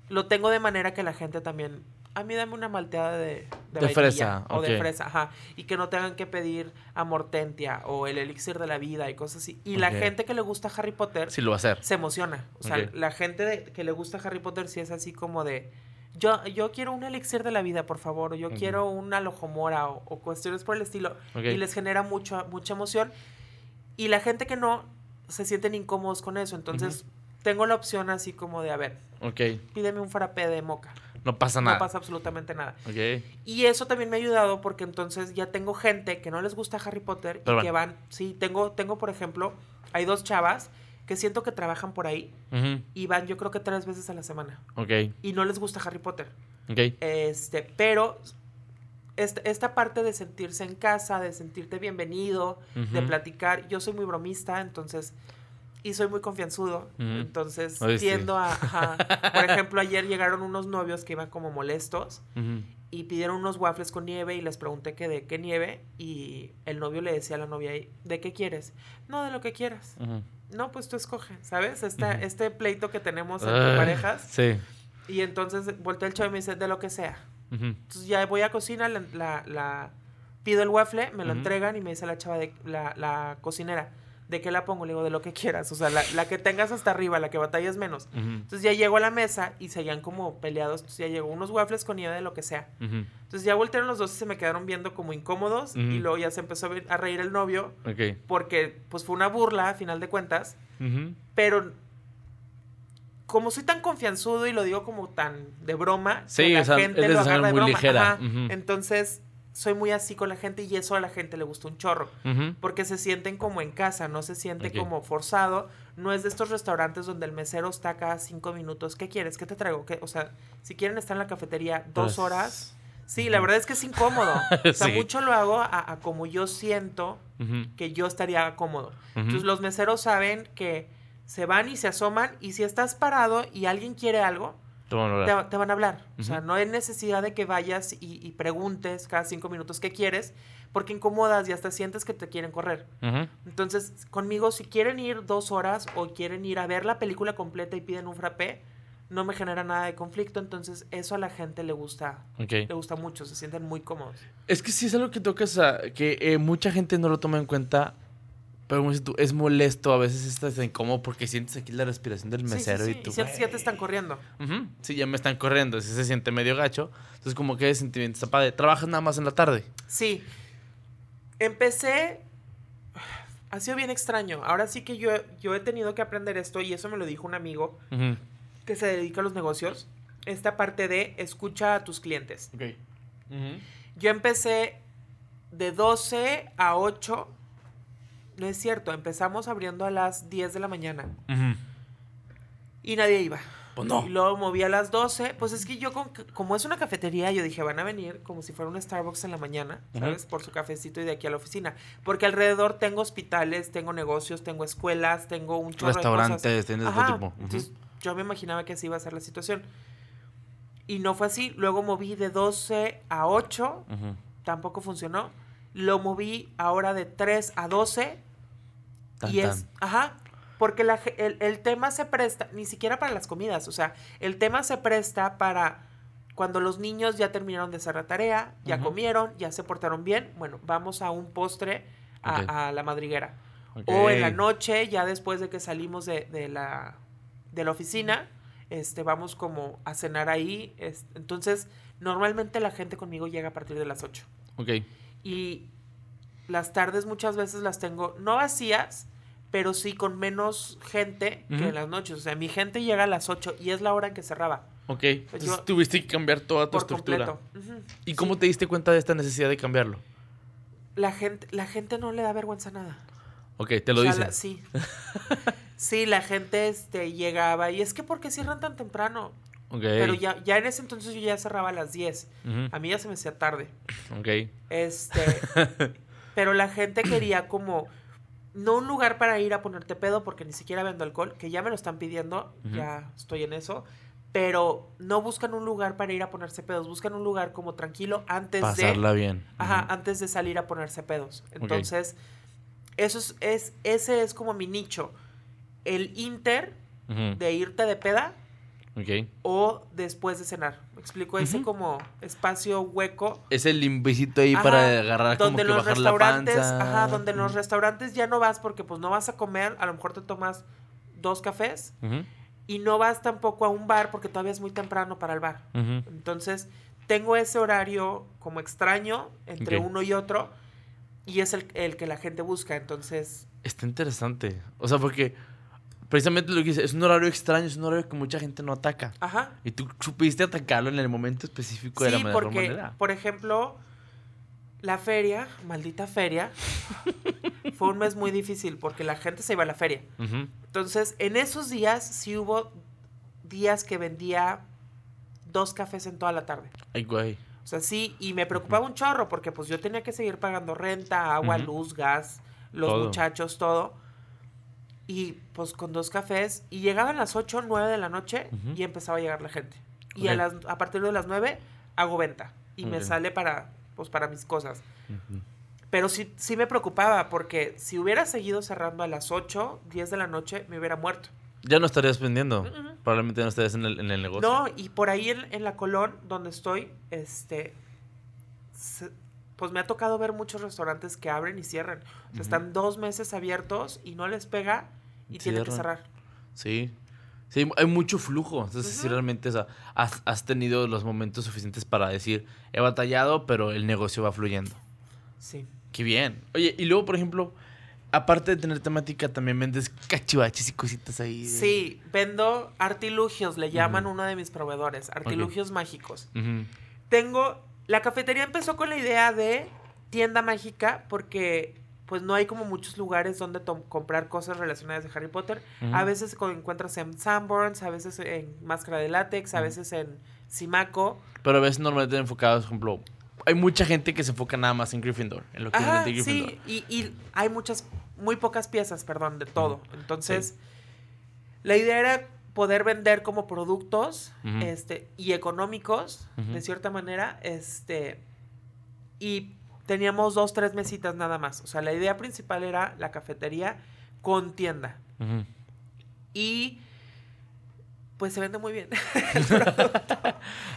lo tengo de manera que la gente también. A mí dame una malteada de, De vainilla fresa, O de fresa, ajá. Y que no tengan que pedir amortentia o el elixir de la vida y cosas así. Y la gente que le gusta Harry Potter Sí lo va a hacer. se emociona. O sea, la gente de- que le gusta Harry Potter sí es así como de. Yo, yo quiero un elixir de la vida, por favor. O yo quiero una lojomora o, o cuestiones por el estilo. Y les genera mucho, mucha emoción. Y la gente que no se sienten incómodos con eso. Entonces, tengo la opción así como de, a ver, pídeme un frappé de moca. No pasa No nada. pasa absolutamente nada. Y eso también me ha ayudado porque entonces ya tengo gente que no les gusta Harry Potter Pero y que van. Sí, tengo, tengo, por ejemplo, hay dos chavas que siento que trabajan por ahí y van, yo creo que tres veces a la semana. Ok. Y no les gusta Harry Potter. Ok. Este, pero esta, esta parte de sentirse en casa, de sentirte bienvenido, de platicar. Yo soy muy bromista, entonces. Y soy muy confianzudo. Entonces sí. tiendo a. ajá. Por ejemplo, ayer llegaron unos novios que iban como molestos y pidieron unos waffles con nieve y les pregunté que de qué nieve y el novio le decía a la novia, ¿de qué quieres? No, de lo que quieras. No, pues tú escoge, ¿sabes? Esta. Este pleito que tenemos entre parejas. Sí. Y entonces voltea el chavo y me dice, de lo que sea. Entonces ya voy a cocina, la, la- la- pido el waffle, me lo entregan y me dice la chava, de, la, la cocinera, ¿de qué la pongo? Le digo, de lo que quieras. O sea, la, la que tengas hasta arriba, la que batalles menos. Entonces ya llego a la mesa y seguían como peleados. Entonces ya llegó unos waffles con nieve de lo que sea. Entonces ya voltearon los dos y se me quedaron viendo como incómodos. Y luego ya se empezó a, reír el novio. Porque pues fue una burla a final de cuentas. Pero como soy tan confianzudo y lo digo como tan de broma, que Sí, la o sea, gente eres lo agarra de muy broma. ligera. Ajá. Entonces soy muy así con la gente y eso a la gente le gusta un chorro. Porque se sienten como en casa, no se siente como forzado. No es de estos restaurantes donde el mesero está cada cinco minutos. ¿Qué quieres? ¿Qué te traigo? ¿Qué? O sea, si quieren estar en la cafetería dos Pues, horas. Sí, la verdad es que es incómodo. O sea, Sí. mucho lo hago a, a como yo siento que yo estaría cómodo. Entonces los meseros saben que se van y se asoman y si estás parado y alguien quiere algo, Te, van a hablar. O sea, no hay necesidad de que vayas y, y preguntes cada cinco minutos qué quieres, porque incomodas y hasta sientes que te quieren correr. Entonces, conmigo, si quieren ir dos horas o quieren ir a ver la película completa y piden un frappé, no me genera nada de conflicto. Entonces, eso a la gente le gusta, Ok. le gusta mucho, se sienten muy cómodos. Es que sí es algo que tocas, a- que eh, mucha gente no lo toma en cuenta Pero como dices tú, es molesto, a veces estás incómodo porque sientes aquí la respiración del Sí, sí, mesero sí, y tú. sientes que ya te están corriendo. Sí, ya me están corriendo, sí se siente medio gacho. Entonces, como que ese sentimiento está padre. ¿Trabajas nada más en la tarde? Sí. Empecé. Ha sido bien extraño. Ahora sí que yo, yo he tenido que aprender esto y eso me lo dijo un amigo que se dedica a los negocios. Esta parte de escucha a tus clientes. Ok. Yo empecé de 12 a 8. No es cierto, empezamos abriendo a las 10 de la mañana y nadie iba. Pues no. Y luego moví a las 12. Pues es que yo, con- como es una cafetería, yo dije, van a venir como si fuera un Starbucks en la mañana. ¿sabes? Por su cafecito y de aquí a la oficina. Porque alrededor tengo hospitales, tengo negocios, tengo escuelas, tengo un chorro de Restaurantes, cosas. tienes Ajá, tipo. Entonces, yo me imaginaba que así iba a ser la situación. Y no fue así. Luego moví de 12 a 8. Ujú. Tampoco funcionó. Lo moví ahora de 3 a 12. Tan, y es, tan. ajá, porque la el, el tema se presta, ni siquiera para las comidas, o sea, el tema se presta para cuando los niños ya terminaron de hacer la tarea, ya comieron, ya se portaron bien, bueno, vamos a un postre a, la madriguera. O en la noche, ya después de que salimos de, de la, de la oficina, este, vamos como a cenar ahí. es- entonces, normalmente la gente conmigo llega a partir de las 8 Ok. y las tardes muchas veces las tengo no vacías, pero sí con menos gente que en las noches. O sea, mi gente llega a las 8 y es la hora en que cerraba. Ok. Entonces yo- tuviste que cambiar toda tu estructura. ¿Y cómo te diste cuenta de esta necesidad de cambiarlo? La gente, la gente no le da vergüenza nada. Ok, te lo O sea, dicen. la- sí. sí, la gente este, llegaba y es que ¿por qué cierran tan temprano? Ok. Pero ya, ya en ese entonces yo ya cerraba a las 10. Ujú. A mí ya se me hacía tarde. Ok. Este, pero la gente quería como no un lugar para ir a ponerte pedo porque ni siquiera vendo alcohol, que ya me lo están pidiendo, ya estoy en eso, pero no buscan un lugar para ir a ponerse pedos, buscan un lugar como tranquilo antes Pasarla de bien. ajá, antes de salir a ponerse pedos. Entonces, eso es, es ese es como mi nicho. El inter de irte de peda O después de cenar. Me explico ese como espacio hueco. Es el limbicito ahí Ajá, para agarrar como donde que los la restaurantes, panza. ajá, donde en los restaurantes ya no vas porque pues no vas a comer, a lo mejor te tomas dos cafés y no vas tampoco a un bar porque todavía es muy temprano para el bar. Entonces, tengo ese horario como extraño entre uno y otro y es el, el que la gente busca, entonces, Está interesante. O sea, porque precisamente lo que dice, es un horario extraño, es un horario que mucha gente no ataca. ajá. Y tú supiste atacarlo en el momento específico de la porque, manera. por ejemplo, la feria, maldita feria, fue un mes muy difícil porque la gente se iba a la feria. Ujú. Entonces, en esos días sí hubo días que vendía dos cafés en toda la tarde. Ay, güey. O sea, sí, y me preocupaba un chorro porque pues yo tenía que seguir pagando renta, agua, luz, gas, los Todo. muchachos, todo. Y pues con dos cafés. Y llegaban las 8 o 9 de la noche y empezaba a llegar la gente. Y a, las, a partir de las 9 hago venta. Y me sale para, pues, para mis cosas. Pero sí, sí me preocupaba porque si hubiera seguido cerrando a las 8, 10 de la noche, me hubiera muerto. Ya no estarías vendiendo. Probablemente no estarías en el, en el negocio. No, y por ahí en, en la Colón, donde estoy, este, se- pues me ha tocado ver muchos restaurantes que abren y cierran. O sea, Ujú. están dos meses abiertos y no les pega y tienen que cerrar. Sí. Sí, hay mucho flujo. Entonces, Ujú. realmente o sea, has, has tenido los momentos suficientes para decir, he batallado, pero el negocio va fluyendo. Sí. Qué bien. Oye, y luego, por ejemplo, aparte de tener temática, también vendes cachivaches y cositas ahí. de- Sí, vendo artilugios, le llaman uno de mis proveedores, artilugios mágicos. Tengo, la cafetería empezó con la idea de tienda mágica porque pues no hay como muchos lugares donde comprar cosas relacionadas de Harry Potter. A veces encuentras en Sanborns, a veces en Máscara de Látex, a veces en Simaco. Pero a veces normalmente enfocados, por ejemplo, hay mucha gente que se enfoca nada más en Gryffindor, en lo que Ajá, es de Gryffindor. sí, y, y hay muchas, muy pocas piezas, perdón, de todo. Entonces, la idea era poder vender como productos este, y económicos, de cierta manera, este, y teníamos dos, tres mesitas nada más. O sea, la idea principal era la cafetería con tienda. Y pues se vende muy bien el producto.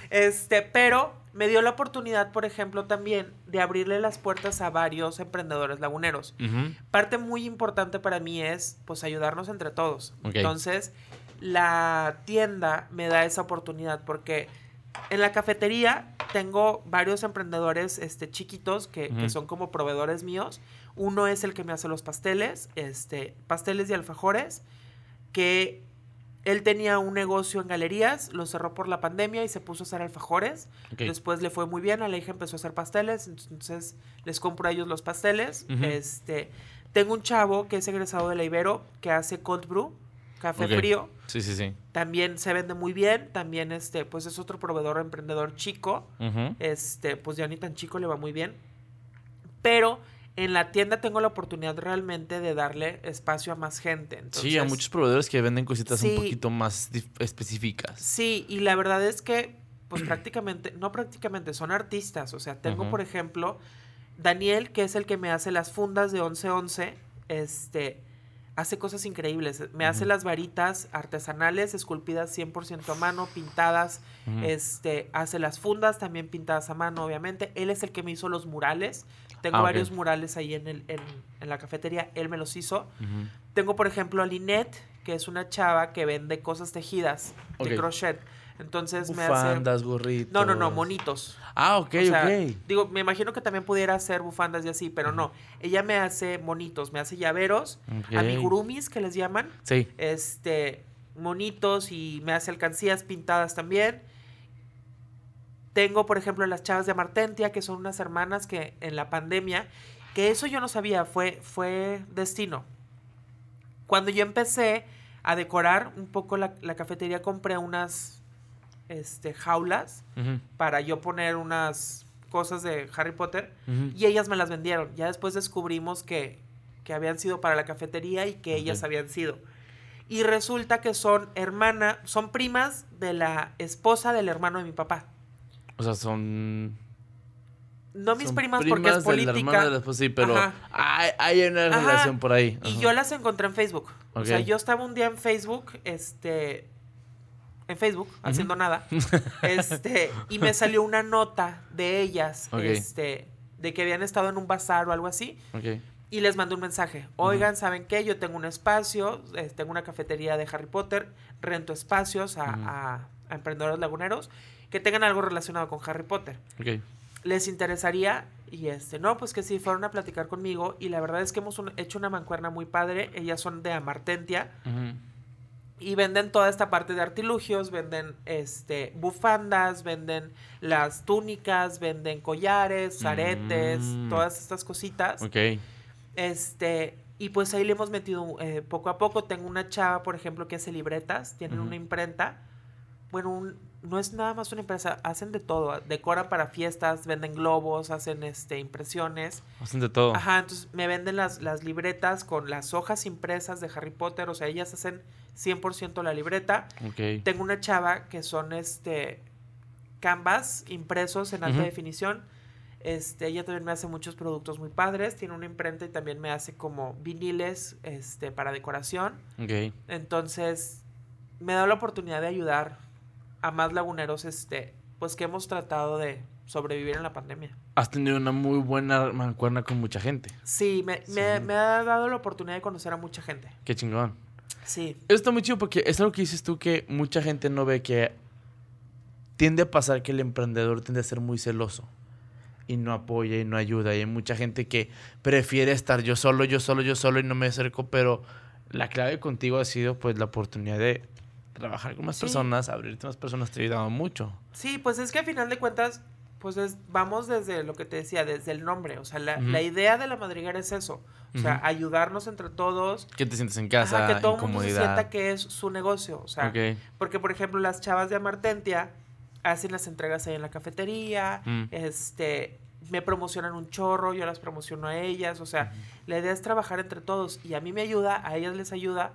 Este, pero me dio la oportunidad, por ejemplo, también de abrirle las puertas a varios emprendedores laguneros. Parte muy importante para mí es, pues, ayudarnos entre todos. Entonces, la tienda me da esa oportunidad porque en la cafetería tengo varios emprendedores este, chiquitos que, son como proveedores míos. Uno es el que me hace los pasteles, este, pasteles y alfajores, que él tenía un negocio en galerías, lo cerró por la pandemia y se puso a hacer alfajores. Después le fue muy bien, a la hija empezó a hacer pasteles, entonces les compro a ellos los pasteles. Este, tengo un chavo que es egresado de la Ibero que hace cold brew, café frío. Sí, sí, sí. También se vende muy bien, también este, pues es otro proveedor emprendedor chico. Este, pues ya ni tan chico le va muy bien. Pero en la tienda tengo la oportunidad realmente de darle espacio a más gente. sí, a muchos proveedores que venden cositas Sí. un poquito más específicas. Sí, y la verdad es que, pues prácticamente, no prácticamente, son artistas. O sea, tengo, por ejemplo, Daniel, que es el que me hace las fundas de 1111, este, hace cosas increíbles. Me hace las varitas artesanales, esculpidas 100% a mano, pintadas. Este, hace las fundas también pintadas a mano, obviamente. Él es el que me hizo los murales. Tengo Ah, varios murales ahí en, el, en, en la cafetería. Él me los hizo. Tengo, por ejemplo, a Linette, que es una chava que vende cosas tejidas de crochet. Entonces me hace. Bufandas, gorritos. No, no, no, monitos. Ah, ok, O sea, ok. Digo, me imagino que también pudiera hacer bufandas y así, pero no. Ella me hace monitos, me hace llaveros, amigurumis que les llaman, Sí. este, monitos y me hace alcancías pintadas también. Tengo, por ejemplo, las chavas de Amartentia, que son unas hermanas que en la pandemia, que eso yo no sabía, fue, fue destino. Cuando yo empecé a decorar un poco la, la cafetería, compré unas este, jaulas para yo poner unas cosas de Harry Potter y ellas me las vendieron. Ya después descubrimos que, que habían sido para la cafetería y que ellas habían sido. Y resulta que son hermana, son primas de la esposa del hermano de mi papá. O sea, son. No mis son primas, porque es del política. de la sí, pero hay, hay una Ajá. relación por ahí. Y yo las encontré en Facebook. O sea, yo estaba un día en Facebook, este, en Facebook, haciendo nada, este, y me salió una nota de ellas, este, de que habían estado en un bazar o algo así, Ok. y les mandé un mensaje. Oigan, ¿saben qué? Yo tengo un espacio, eh, tengo una cafetería de Harry Potter, rento espacios a, a- a emprendedores laguneros que tengan algo relacionado con Harry Potter. Ok. ¿Les interesaría? Y este, no, pues que sí, fueron a platicar conmigo y la verdad es que hemos un- hecho una mancuerna muy padre. Ellas son de Amartentia. Y venden toda esta parte de artilugios, venden este bufandas, venden las túnicas, venden collares, aretes, Mm. todas estas cositas. Ok. Este, y pues ahí le hemos metido eh, poco a poco. Tengo una chava, por ejemplo, que hace libretas, tienen Ujú. una imprenta. Bueno, un- no es nada más una empresa, hacen de todo. Decoran para fiestas, venden globos, hacen este impresiones. Hacen de todo. Ajá, entonces me venden las, las libretas con las hojas impresas de Harry Potter. O sea, ellas hacen 100% la libreta. Tengo una chava que son este canvas impresos en alta definición. Este, ella también me hace muchos productos muy padres. Tiene una imprenta y también me hace como viniles este, para decoración. Entonces, me da la oportunidad de ayudar a más laguneros, este, pues que hemos tratado de sobrevivir en la pandemia. Has tenido una muy buena mancuerna con mucha gente. Sí, me, me- Sí. me ha dado la oportunidad de conocer a mucha gente. Qué chingón. Sí. Eso está muy chido porque es algo que dices tú que mucha gente no ve que tiende a pasar que el emprendedor tiende a ser muy celoso y no apoya y no ayuda. Y hay mucha gente que prefiere estar yo solo, yo solo, yo solo y no me acerco, pero la clave contigo ha sido pues la oportunidad de trabajar con más Sí. personas, abrirte más personas, te ha ayudado mucho. Sí, pues es que a final de cuentas, pues es- vamos desde lo que te decía, desde el nombre. O sea, la, la idea de la madriguera es eso. O sea, ayudarnos entre todos. Que te sientes en casa, Ajá, que todo el mundo se sienta que es su negocio. O sea, porque por ejemplo las chavas de Amartentia hacen las entregas ahí en la cafetería, Mm. este, me promocionan un chorro, yo las promociono a ellas. O sea, la idea es trabajar entre todos y a mí me ayuda, a ellas les ayuda.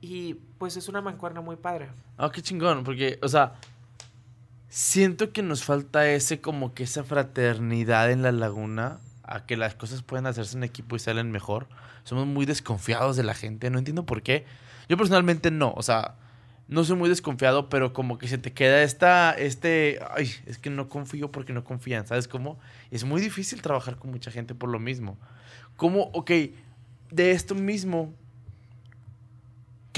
Y pues es una mancuerna muy padre. Ah, qué chingón, porque, o sea, siento que nos falta ese, como que esa fraternidad en la laguna, a que las cosas pueden hacerse en equipo y salen mejor. Somos muy desconfiados de la gente, no entiendo por qué. Yo personalmente no, o sea, no soy muy desconfiado, pero como que se te queda esta, este, ay, es que no confío porque no confían, ¿sabes cómo? Es muy difícil trabajar con mucha gente por lo mismo. ¿Cómo, ok, de esto mismo,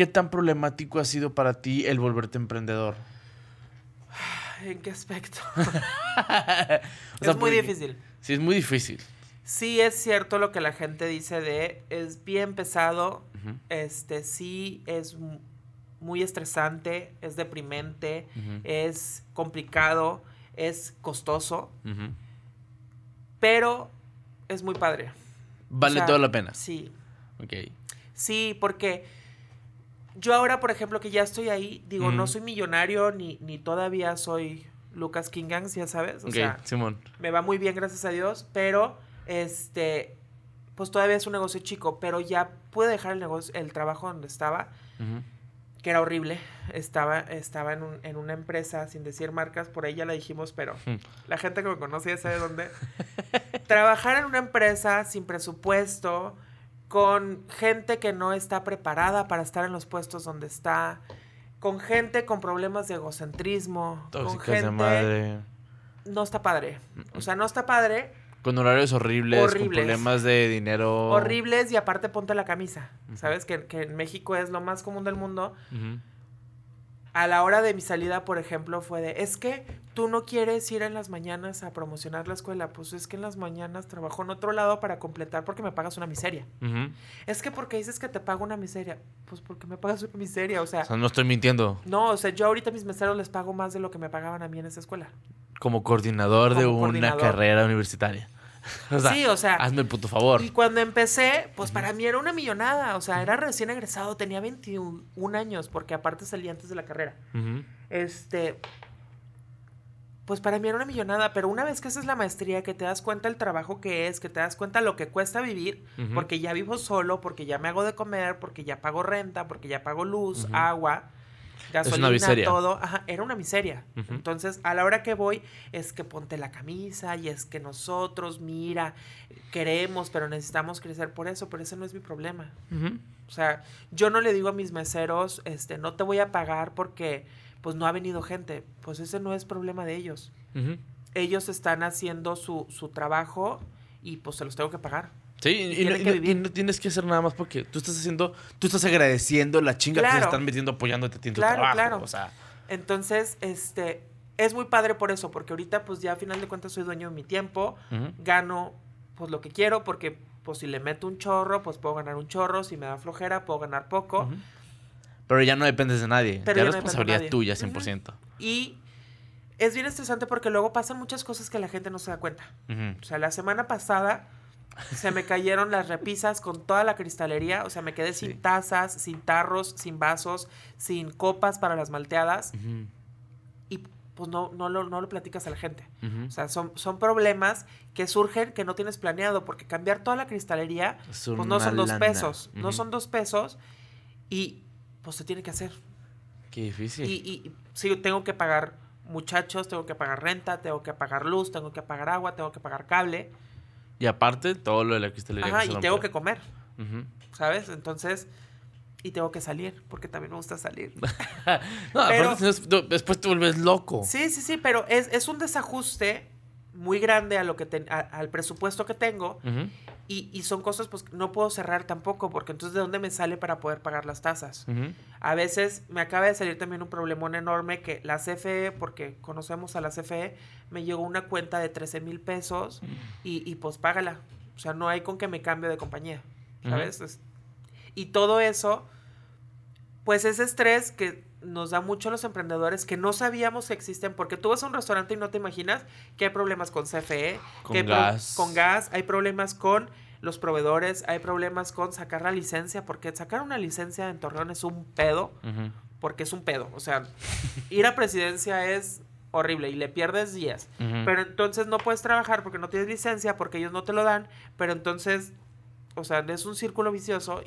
qué tan problemático ha sido para ti el volverte emprendedor? ¿En qué aspecto? O sea, es muy difícil. Sí, es muy difícil. Sí es cierto lo que la gente dice de es bien pesado, este sí es mu- muy estresante, es deprimente, es complicado, es costoso, pero es muy padre. Vale O sea, toda la pena. Sí, Ok. sí, porque yo ahora, por ejemplo, que ya estoy ahí, digo, no soy millonario ni, ni todavía soy Lucas Kingangs, ya sabes, o sea, Simón. me va muy bien, gracias a Dios, pero este, pues todavía es un negocio chico, pero ya pude dejar el negocio, el trabajo donde estaba, que era horrible. Estaba, estaba en, un- en una empresa, sin decir marcas, por ahí ya la dijimos, pero la gente que me conoce ya sabe dónde. Trabajar en una empresa sin presupuesto, con gente que no está preparada para estar en los puestos donde está, con gente con problemas de egocentrismo, con Tóxicas gente... de madre. No está padre. O sea, no está padre, Con horarios horribles, con problemas de dinero. horribles y aparte ponte la camisa. ¿Sabes? Que, que en México es lo más común del mundo. A la hora de mi salida, por ejemplo, fue de, es que tú no quieres ir en las mañanas a promocionar la escuela. Pues es que en las mañanas trabajo en otro lado para completar porque me pagas una miseria. Es que porque dices que te pago una miseria. Pues porque me pagas una miseria. O sea, O sea, no estoy mintiendo. no, o sea, yo ahorita a mis meseros les pago más de lo que me pagaban a mí en esa escuela. Como coordinador de una coordinador. carrera universitaria. O sea, sí, o sea, hazme el puto favor. Y cuando empecé, pues para mí era una millonada. O sea, era recién egresado, tenía 21 años, porque aparte salí antes de la carrera. Este. Pues para mí era una millonada, pero una vez que haces la maestría, que te das cuenta el trabajo que es, que te das cuenta lo que cuesta vivir, porque ya vivo solo, porque ya me hago de comer, porque ya pago renta, porque ya pago luz, agua, gasolina, miseria. todo. Ajá, era una miseria. Entonces, a la hora que voy, es que ponte la camisa y es que nosotros, mira, queremos, pero necesitamos crecer por eso, pero ese no es mi problema. O sea, yo no le digo a mis meseros, este, no te voy a pagar porque pues no ha venido gente. Pues ese no es problema de ellos. Ellos están haciendo su, su trabajo y pues se los tengo que pagar. Sí, y, no, que y tienes que hacer nada más porque tú estás haciendo, tú estás agradeciendo la chinga que se están metiendo apoyándote a ti en tu trabajo. claro. O sea, Entonces, este, es muy padre por eso, porque ahorita pues ya a final de cuentas soy dueño de mi tiempo, gano pues lo que quiero, porque pues si le meto un chorro, pues puedo ganar un chorro, si me da flojera, puedo ganar poco. Pero ya no dependes de nadie. Pero ya ya no responsabilidad tuya, Ujú. 100%. Y es bien estresante porque luego pasan muchas cosas que la gente no se da cuenta. O sea, la semana pasada se me cayeron las repisas con toda la cristalería. O sea, me quedé Sí. sin tazas, sin tarros, sin vasos, sin copas para las malteadas. Y pues no, no, lo, no lo platicas a la gente. O sea, son, son problemas que surgen que no tienes planeado. Porque cambiar toda la cristalería, Es pues no son dos lana. pesos. No son dos pesos. Y pues se tiene que hacer. Qué difícil. Y, y sí, tengo que pagar muchachos, tengo que pagar renta, tengo que pagar luz, tengo que pagar agua, tengo que pagar cable. Y aparte, todo lo de la cristalería. Ajá, y tengo que comer. ¿sabes? Entonces, y tengo que salir, porque también me gusta salir. No, Pero- aparte, después- te vuelves loco. Sí, sí, sí, pero es, es un desajuste muy grande a lo que ten- a- al presupuesto que tengo Ujú. Y, y son cosas pues que no puedo cerrar tampoco porque entonces de dónde me sale para poder pagar las tasas. A veces me acaba de salir también un problemón enorme que la CFE, porque conocemos a la CFE, me llegó una cuenta de 13 mil pesos y, y pues págala. O sea, no hay con que me cambie de compañía, ¿sabes? Es- Y todo eso, pues ese estrés que nos da mucho a los emprendedores que no sabíamos que existen, porque tú vas a un restaurante y no te imaginas que hay problemas con CFE, Con que gas. con gas, hay problemas con los proveedores, hay problemas con sacar la licencia, porque sacar una licencia en Torreón es un pedo, porque es un pedo. O sea, ir a presidencia es horrible y le pierdes días. Pero entonces no puedes trabajar porque no tienes licencia, porque ellos no te lo dan, pero entonces, o sea, es un círculo vicioso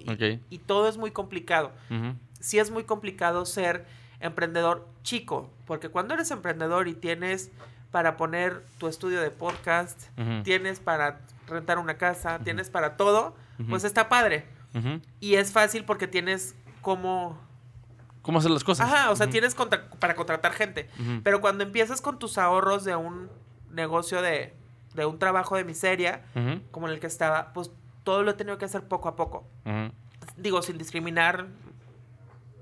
y, todo es muy complicado. Ujú. Sí es muy complicado ser emprendedor chico, porque cuando eres emprendedor y tienes para poner tu estudio de podcast, tienes para rentar una casa, tienes para todo, pues está padre. Y es fácil porque tienes cómo, cómo hacer las cosas. Ajá, o sea, tienes contra- para contratar gente. Pero cuando empiezas con tus ahorros de un negocio de, de un trabajo de miseria, como en el que estaba, pues todo lo he tenido que hacer poco a poco. Digo, sin discriminar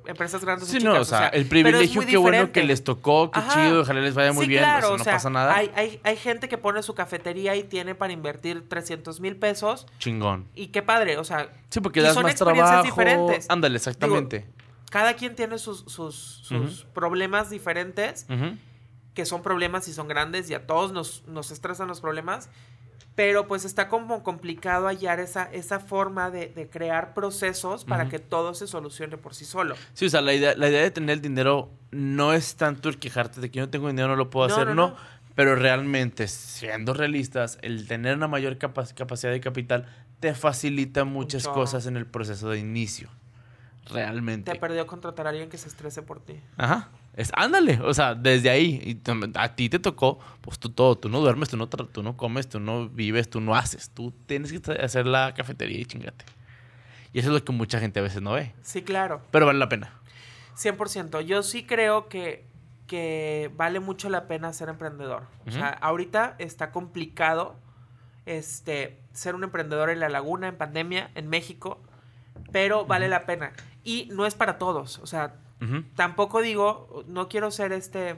empresas grandes Sí, o no, o sea, el privilegio, qué bueno que les tocó, qué Ajá. chido, ojalá les vaya muy Sí, bien, claro, o sea, o no sea, pasa nada. Hay, hay, hay gente que pone su cafetería y tiene para invertir 300 mil pesos. Chingón. Y qué padre, o sea, Sí, porque das son más experiencias trabajo. diferentes. Ándale, exactamente. cada quien tiene sus, sus, sus problemas diferentes, que son problemas y son grandes y a todos nos, nos estresan los problemas. Pero pues está como complicado hallar esa, esa forma de, de crear procesos para que todo se solucione por sí solo. Sí, o sea, la idea, la idea de tener el dinero no es tanto el quejarte de que yo no tengo dinero, no lo puedo No, hacer, no, no. no. Pero realmente, siendo realistas, el tener una mayor capa- capacidad de capital te facilita muchas cosas en el proceso de inicio. Realmente. Te perdió contratar a alguien que se estrese por ti. Ajá. Es, ándale, o sea, desde ahí. Y a ti te tocó, pues tú todo. Tú no duermes, tú no, tú no comes, tú no vives, tú no haces. Tú tienes que hacer la cafetería y chingate. Y eso es lo que mucha gente a veces no ve. Sí, claro. Pero vale la pena. 100%. Yo sí creo que, que vale mucho la pena ser emprendedor. O sea, ahorita está complicado este, ser un emprendedor en la laguna, en pandemia, en México, pero vale la pena. Y no es para todos. O sea, tampoco digo, no quiero ser este,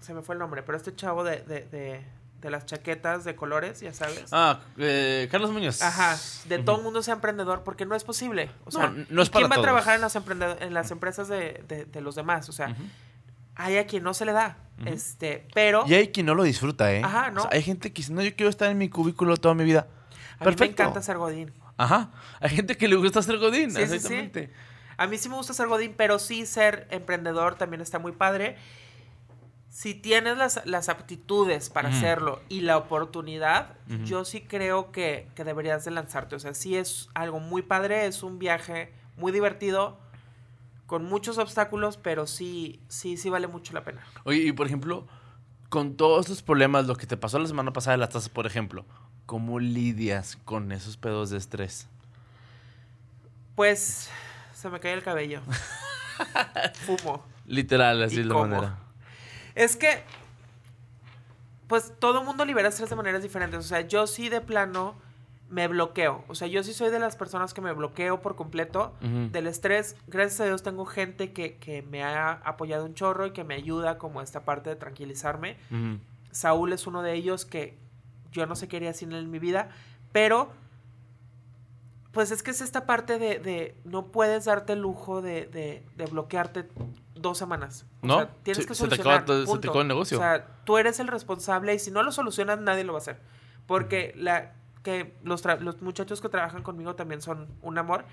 se me fue el nombre, pero este chavo de, de, de, de las chaquetas de colores, ya sabes. Ah, eh, Carlos Muñoz. Ajá, de todo el mundo sea emprendedor, porque no es posible. O sea, No, no es ¿y para ¿quién va todos. a trabajar en las, en las empresas de, de- de los demás? O sea, hay a quien no se le da. Este, pero Y hay quien no lo disfruta, ¿eh? Ajá, O ¿no? sea, hay gente que dice, no, yo quiero estar en mi cubículo toda mi vida. a mí me Perfecto. encanta ser Godín. Ajá. Hay gente que le gusta ser Godín. Sí, sí, sí. A mí sí me gusta ser Godín, pero sí ser emprendedor también está muy padre. Si tienes las, las aptitudes para hacerlo y la oportunidad, yo sí creo que, que deberías de lanzarte. O sea, sí es algo muy padre, es un viaje muy divertido, con muchos obstáculos, pero sí, sí, sí vale mucho la pena. Oye, y por ejemplo, con todos estos problemas, lo que te pasó la semana pasada de las tasas, por ejemplo, ¿cómo lidias con esos pedos de estrés? Pues se me cae el cabello. Fumo. Literal, así ¿Y es la manera. Es que, pues todo el mundo libera estrés de maneras diferentes. O sea, yo sí de plano me bloqueo. O sea, yo sí soy de las personas que me bloqueo por completo del estrés. Gracias a Dios tengo gente que, que me ha apoyado un chorro y que me ayuda como esta parte de tranquilizarme. Saúl es uno de ellos que yo no sé qué haría sin él en mi vida, pero pues es que es esta parte de, de no puedes darte el lujo de, de- de bloquearte dos semanas. O ¿No? sea, tienes Se- que se te solucionar. acaba se te acaba el negocio. O sea, tú eres el responsable y si no lo solucionas nadie lo va a hacer. Porque la que los, muchachos que trabajan conmigo también son un amor,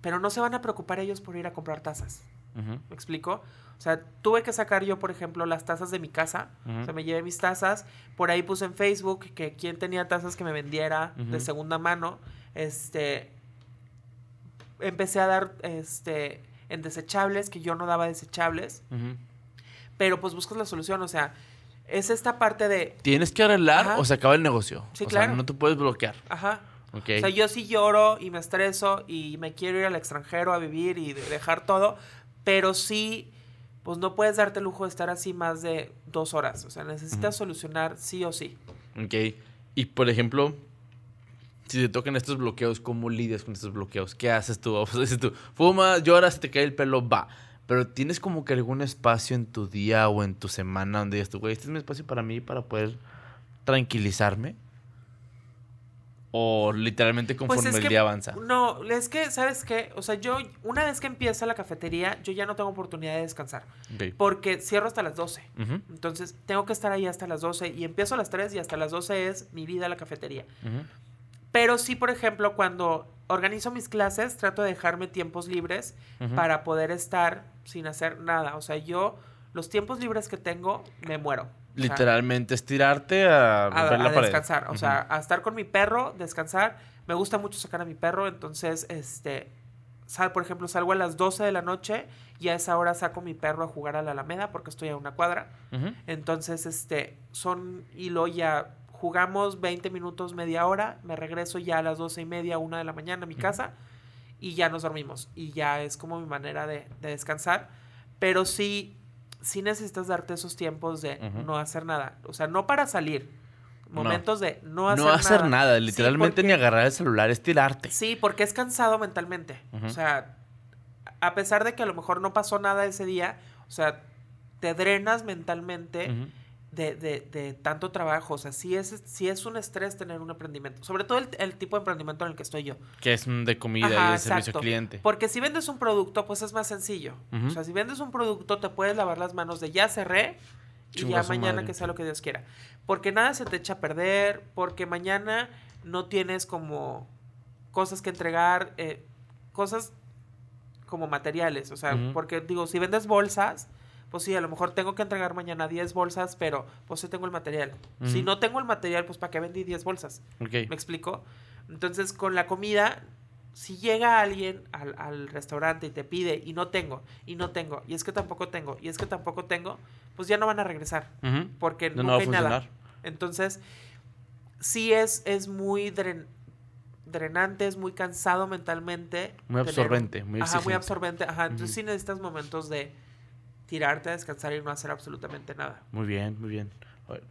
pero no se van a preocupar ellos por ir a comprar tazas. Ujú. ¿Me explico? O sea, tuve que sacar yo, por ejemplo, las tazas de mi casa. Ujú. O sea, me llevé mis tazas. Por ahí puse en Facebook que quien tenía tazas que me vendiera de segunda mano. Este. Empecé a dar este en desechables, que yo no daba desechables. Pero pues buscas la solución. O sea, es esta parte de. Tienes que arreglar Ajá. o se acaba el negocio. Sí, o sea, claro. no te puedes bloquear. Ajá. Ok. O sea, yo sí lloro y me estreso y me quiero ir al extranjero a vivir y de- dejar todo, pero sí, pues no puedes darte el lujo de estar así más de dos horas. O sea, necesitas solucionar sí o sí. Ok. Y por ejemplo, si te tocan estos bloqueos, ¿cómo lidias con estos bloqueos? ¿Qué haces tú? O sea, dices tú, fumas, lloras, te cae el pelo, va. Pero tienes como que algún espacio en tu día o en tu semana donde digas tú, güey, este es mi espacio para mí para poder tranquilizarme. O literalmente conforme Pues es el que- día avanza. No, es que, ¿sabes qué? O sea, yo, una vez que empieza la cafetería, yo ya no tengo oportunidad de descansar. Ok. Porque cierro hasta las 12. Ujú, Entonces, tengo que estar ahí hasta las 12 y empiezo a las 3 y hasta las 12 es mi vida la cafetería. ujú. Pero sí, por ejemplo, cuando organizo mis clases, trato de dejarme tiempos libres para poder estar sin hacer nada. O sea, yo, los tiempos libres que tengo, me muero. O sea, Literalmente estirarte a a, romper a pared. descansar. O sea, a estar con mi perro, descansar. Me gusta mucho sacar a mi perro, entonces, este, sal, por ejemplo, salgo a las 12 de la noche y a esa hora saco mi perro a jugar a la Alameda porque estoy a una cuadra. Entonces, este, son, y luego ya jugamos 20 minutos, media hora, me regreso ya a las 12 y media, una de la mañana a mi casa y ya nos dormimos. Y ya es como mi manera de, de descansar. Pero sí, sí necesitas darte esos tiempos de no hacer nada. O sea, no para salir. Momentos de no hacer no hacer nada. nada, Sí, literalmente porque- ni agarrar el celular, es tirarte. Sí, porque es cansado mentalmente. O sea, a pesar de que a lo mejor no pasó nada ese día, o sea, te drenas mentalmente. De, de- de tanto trabajo. O sea, sí es, sí es un estrés tener un emprendimiento. Sobre todo el, el tipo de emprendimiento en el que estoy yo. Que es mm, de comida Ajá, y de servicio al cliente. Porque si vendes un producto, pues es más sencillo. O sea, si vendes un producto, te puedes lavar las manos de ya cerré y ya mañana madre. que sea lo que Dios quiera. Porque nada se te echa a perder, porque mañana no tienes como cosas que entregar, eh, cosas como materiales. O sea, porque digo, si vendes bolsas, pues sí, a lo mejor tengo que entregar mañana 10 bolsas, pero pues sí tengo el material. Si no tengo el material, pues ¿para qué vendí 10 bolsas? ¿Me explico? Entonces, con la comida, si llega alguien al, al restaurante y te pide y no tengo, y no tengo, y es que tampoco tengo, y es que tampoco tengo, pues ya no van a regresar, porque No, nunca no va a hay nada. Entonces, sí es, es muy dren- drenante, es muy cansado mentalmente. Muy tener- absorbente, muy Ajá, muy absorbente. Ajá, entonces Ujú. sí necesitas momentos de tirarte a descansar y no hacer absolutamente nada. Muy bien, muy bien. A ver,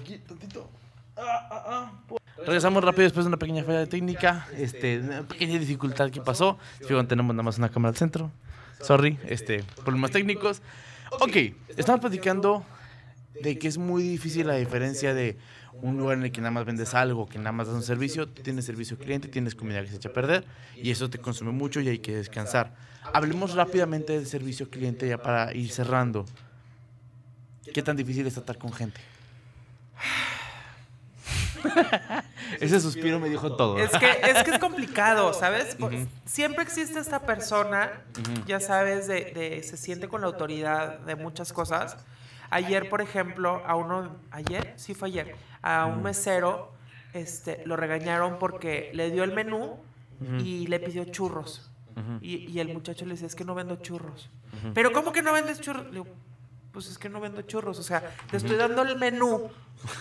aquí tantito. Ah, ah, ah. Regresamos rápido después de una pequeña falla técnica, este, una pequeña dificultad que pasó. Fíjate, tenemos nada más una cámara al centro. Sorry, este, problemas técnicos. Ok, estamos platicando de que es muy difícil la diferencia de un lugar en el que nada más vendes algo, que nada más das un servicio, tú tienes servicio al cliente, tienes comida que se echa a perder y eso te consume mucho y hay que descansar. Hablemos rápidamente del servicio al cliente ya para ir cerrando. ¿Qué tan difícil es tratar con gente? Ese suspiro me dijo todo. Es que, es que es complicado, ¿sabes? Siempre existe esta persona, ya sabes, de, de- se siente con la autoridad de muchas cosas. Ayer, por ejemplo, a uno, ayer, sí fue ayer, a un mesero, este, lo regañaron porque le dio el menú y le pidió churros. y, y el muchacho le decía, es que no vendo churros. Pero ¿cómo que no vendes churros? Le digo, pues es que no vendo churros. O sea, te estoy dando el menú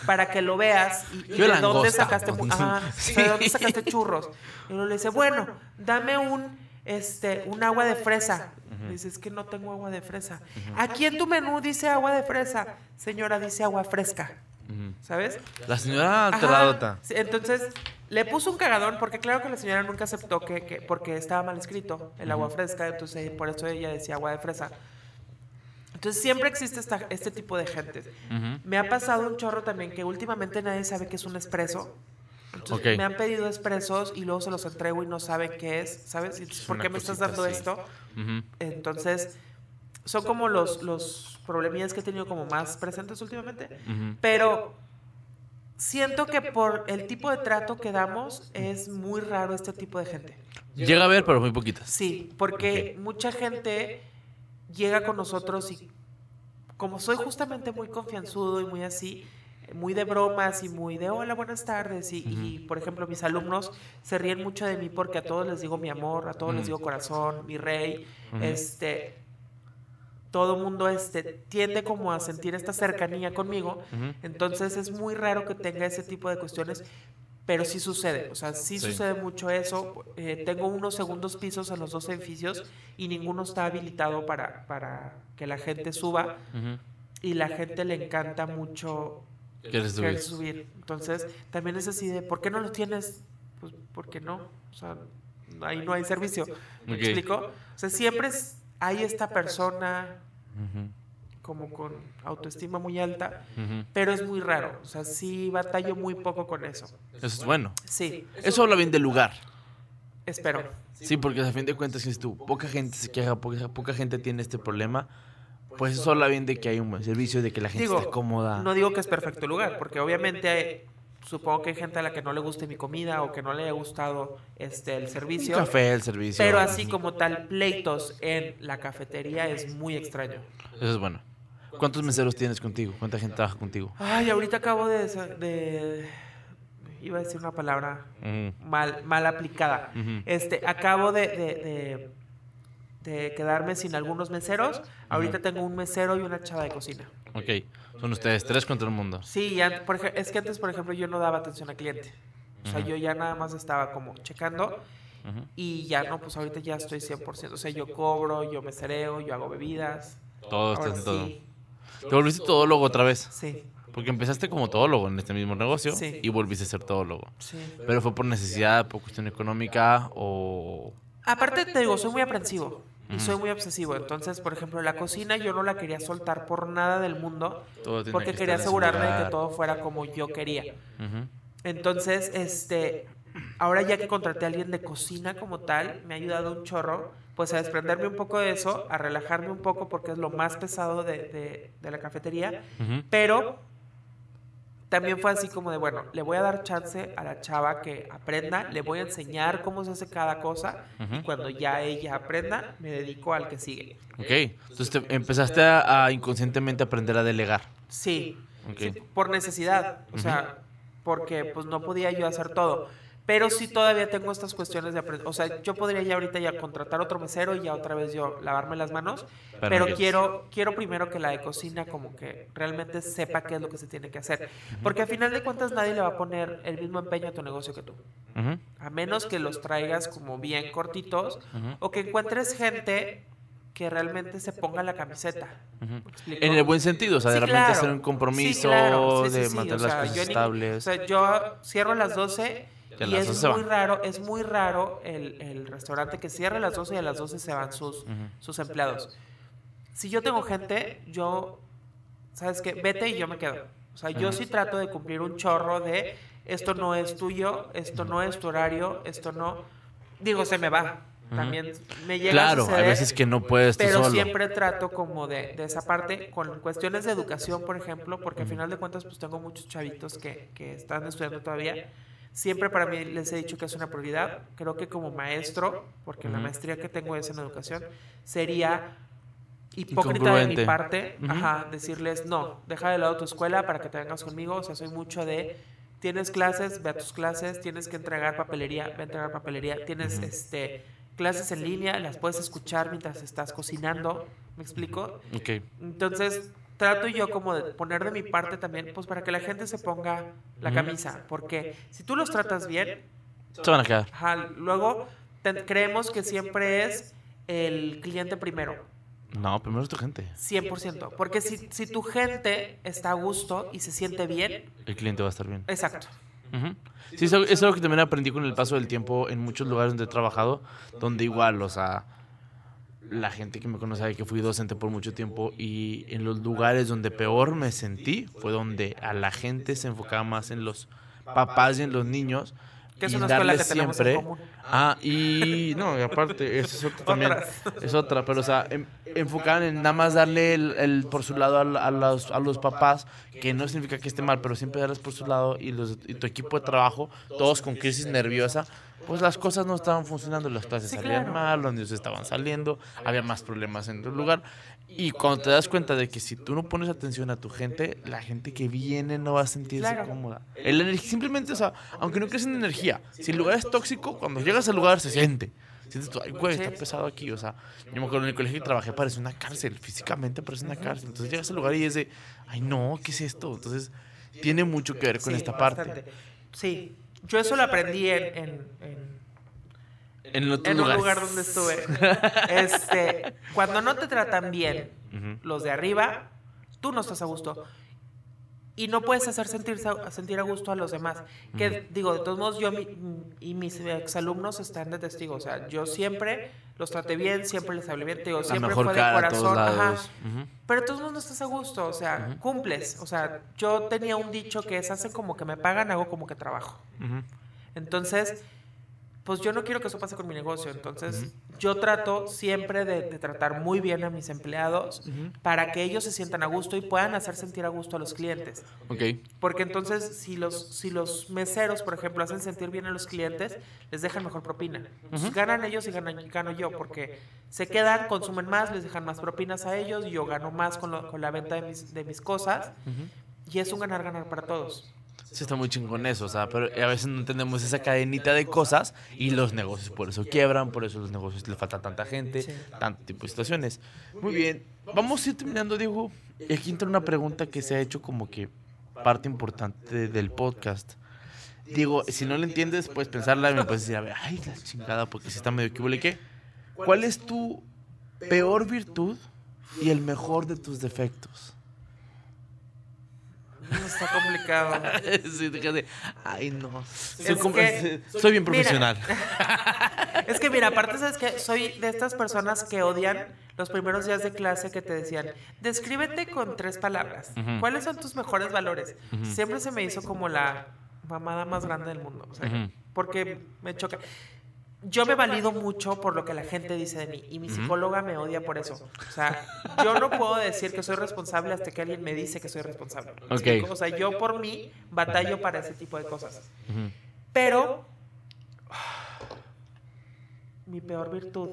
para que lo veas y, y de dónde sacaste, Sí. ¿de dónde sacaste churros. Y uno le dice, bueno, dame un, este, un agua de fresa. Le dice, es que no tengo agua de fresa. Aquí en tu menú dice agua de fresa. Señora, dice agua fresca. ¿Sabes? La señora alteradota. sí, entonces le puso un cagadón porque claro que la señora nunca aceptó que, que- porque estaba mal escrito el agua fresca, entonces por eso ella decía agua de fresa. Entonces siempre existe esta- este tipo de gente. Ujú. Me ha pasado un chorro también que últimamente nadie sabe qué es un espresso. Entonces, Ok. Me han pedido expresos y luego se los entrego y no saben qué es, ¿sabes? Entonces, ¿Por qué me estás dando así. esto? Ujú. Entonces, son como los, los problemillas que he tenido como más presentes últimamente. Ujú. Pero siento que por el tipo de trato que damos es muy raro este tipo de gente. Llega a ver, pero muy poquitas. Sí, porque mucha gente llega con nosotros y como soy justamente muy confianzudo y muy así, muy de bromas y muy de hola, buenas tardes. Y, y, por ejemplo, mis alumnos se ríen mucho de mí porque a todos les digo mi amor, a todos les digo corazón, mi rey. Este, todo mundo este, tiende como a sentir esta cercanía conmigo. Ujú. Entonces es muy raro que tenga ese tipo de cuestiones, pero sí sucede. O sea, sí, Sí. sucede mucho eso. Eh, tengo unos segundos pisos en los dos edificios y ninguno está habilitado para, para que la gente suba. Ujú. Y la gente le encanta mucho ¿Quieres subir? querer subir. Entonces, también es así de, ¿por qué no los tienes? Pues, porque no? O sea, ahí no hay servicio. ¿Me Ok. explico? O sea, siempre es- hay esta persona como con autoestima muy alta, pero es muy raro. O sea, sí batallo muy poco con eso. Eso es bueno. Sí, Eso habla bien del lugar. espero. Sí, porque a fin de cuentas, si tú, poca gente se queja, poca, poca gente tiene este problema, pues eso habla bien de que hay un buen servicio, de que la gente Digo, está cómoda. no digo que es perfecto lugar, porque obviamente hay- supongo que hay gente a la que no le guste mi comida o que no le haya gustado este el servicio. café, el servicio. Pero así como tal, pleitos en la cafetería es muy extraño. Eso es bueno. ¿Cuántos meseros tienes contigo? ¿Cuánta gente trabaja contigo? Ay, ahorita acabo de, de- iba a decir una palabra mal, mal aplicada. Este, acabo de, de- de- de quedarme sin algunos meseros. Ahorita tengo un mesero y una chava de cocina. Ok. Son ustedes tres contra el mundo. Sí, ya, por es que antes, por ejemplo, yo no daba atención al cliente. O sea, yo ya nada más estaba como checando y ya no, pues ahorita ya estoy 100%. O sea, yo cobro, yo mesereo, yo hago bebidas. Todo, estás en todo. sí. Te volviste todólogo otra vez. Sí, Porque empezaste como todólogo en este mismo negocio Sí. y volviste a ser todólogo. sí. Pero fue por necesidad, por cuestión económica o... Aparte te digo, soy muy aprensivo y soy muy obsesivo. Entonces, por ejemplo, la cocina yo no la quería soltar por nada del mundo porque que quería asegurarme de que todo fuera como yo quería. Entonces, este, ahora ya que contraté a alguien de cocina como tal, me ha ayudado un chorro, pues a desprenderme un poco de eso, a relajarme un poco porque es lo más pesado de, de- de la cafetería, pero también fue así como de, bueno, le voy a dar chance a la chava que aprenda, le voy a enseñar cómo se hace cada cosa y cuando ya ella aprenda, me dedico al que sigue. Ok, entonces te empezaste a, a inconscientemente aprender a delegar. Sí, Ok. sí, por necesidad, o sea, porque pues no podía yo hacer todo. Pero sí todavía tengo estas cuestiones de aprender. O sea, yo podría ya ahorita ya contratar otro mesero y ya otra vez yo lavarme las manos. Pero Pero, quiero, quiero primero que la de cocina como que realmente sepa qué es lo que se tiene que hacer. Porque al final de cuentas nadie le va a poner el mismo empeño a tu negocio que tú. Ujú. A menos que los traigas como bien cortitos Ujú. o que encuentres gente que realmente se ponga la camiseta. ¿Me explico? En el buen sentido, o sea, de Sí, repente claro. hacer un Sí, compromiso, claro. Sí, sí, de sí, mantener o las sea, cosas yo ni- estables. O sea, yo cierro a las 12 Y a es 12 se muy raro, es muy raro el, el restaurante que cierra a las 12 y a las 12 se van sus, sus empleados. Si yo tengo gente, yo, ¿sabes qué? Vete y yo me quedo. O sea, yo sí trato de cumplir un chorro de esto no es tuyo, esto no es tu horario, esto no... Digo, se me va. También me llega a claro, hay suceder, veces que no puedes tú pero solo. siempre trato como de, de esa parte con cuestiones de educación, por ejemplo, porque al final de cuentas pues tengo muchos chavitos que, que están estudiando todavía. Siempre para mí les he dicho que es una prioridad. Creo que como maestro, porque la maestría que tengo es en educación, sería hipócrita de mi parte, ajá, decirles, no, deja de lado tu escuela para que te vengas conmigo. O sea, soy mucho de, tienes clases, ve a tus clases, tienes que entregar papelería, ve a entregar papelería, tienes este clases en línea, las puedes escuchar mientras estás cocinando, ¿me explico? Ok. Entonces, trato yo como de poner de mi parte también, pues para que la gente se ponga la camisa, porque si tú los tratas bien, Se van a quedar. ajá, luego te- creemos que siempre es el cliente primero. No, primero es tu gente. 100%. Porque si, si tu gente está a gusto y se siente bien, El cliente va a estar bien. exacto. Sí, eso es algo que también aprendí con el paso del tiempo en muchos lugares donde he trabajado, donde igual, o sea, la gente que me conoce sabe que fui docente por mucho tiempo y en los lugares donde peor me sentí fue donde a la gente se enfocaba más en los papás y en los niños. Que es y una escuela que tenemos en siempre. común. Ah, y no, y aparte, eso es otra también. Es otra, pero o sea, em- enfocaban en nada más darle el, el por su lado a, los, a los papás, que no significa que esté mal, pero siempre darles por su lado y, los, y tu equipo de trabajo, todos con crisis nerviosa, pues las cosas no estaban funcionando, las clases Sí, salían claro. mal, los niños estaban saliendo, había más problemas en tu lugar. Y cuando te das cuenta de que si tú no pones atención a tu gente, la gente que viene no va a sentirse Claro. cómoda. El simplemente, o sea, aunque no crees en energía, si el lugar es tóxico, cuando llegas al lugar se siente. Sientes tú, ay, güey, está pesado aquí. O sea, yo me acuerdo en el colegio que trabajé, parece una cárcel, físicamente parece una cárcel. Entonces llegas al lugar y es de, ay, no, ¿qué es esto? Entonces, tiene mucho que ver con Sí, esta parte. bastante. Sí, yo eso lo aprendí en, en- en- En otros en un lugar donde estuve. Este, cuando no te tratan bien los de arriba, tú no estás a gusto. Y no puedes hacer sentir, sentir a gusto a los demás. Que digo, de todos modos, yo mi- y mis exalumnos están de testigo. O sea, yo siempre los traté bien, siempre les hablé bien. te Digo, siempre fue de corazón. ajá. Pero de todos modos no estás a gusto, o sea, cumples. O sea, yo tenía un dicho que es, hace como que me pagan, hago como que trabajo. Entonces, pues yo no quiero que eso pase con mi negocio. Entonces, yo trato siempre de, de tratar muy bien a mis empleados para que ellos se sientan a gusto y puedan hacer sentir a gusto a los clientes. Ok. Porque entonces, si los, si los meseros, por ejemplo, hacen sentir bien a los clientes, les dejan mejor propina. Ganan ellos y ganan, gano yo, porque se quedan, consumen más, les dejan más propinas a ellos, y yo gano más con, lo- con la venta de mis, de mis cosas. Y es un ganar-ganar para todos. Sí, está muy chingón eso, o sea, pero a veces no entendemos esa cadenita de cosas y los negocios por eso quiebran, por eso los negocios le falta tanta gente, Sí. tanto tipo de situaciones. Muy bien, vamos a ir terminando, Diego. Y aquí entra una pregunta que se ha hecho como que parte importante del podcast. Digo, si no la entiendes, puedes pensarla y me puedes decir, a ver, ay, la chingada, porque si está medio equivocado. ¿Qué? ¿Cuál es tu peor virtud y el mejor de tus defectos. Está complicado. sí, de, ay no. Soy, Es que- soy bien Mira. profesional. Es que mira, aparte sabes que soy de estas personas que odian los primeros días de clase que te decían, descríbete con tres palabras. ¿Cuáles son tus mejores valores? Siempre se me hizo como la mamada más grande del mundo. o sea, Ujú. Porque me choca. Yo me valido mucho por lo que la gente dice de mí y mi psicóloga me odia por eso. O sea, yo no puedo decir que soy responsable hasta que alguien me dice que soy responsable. ¿Me Ok. explico? O sea, yo por mí batallo para ese tipo de cosas. Pero mi peor virtud.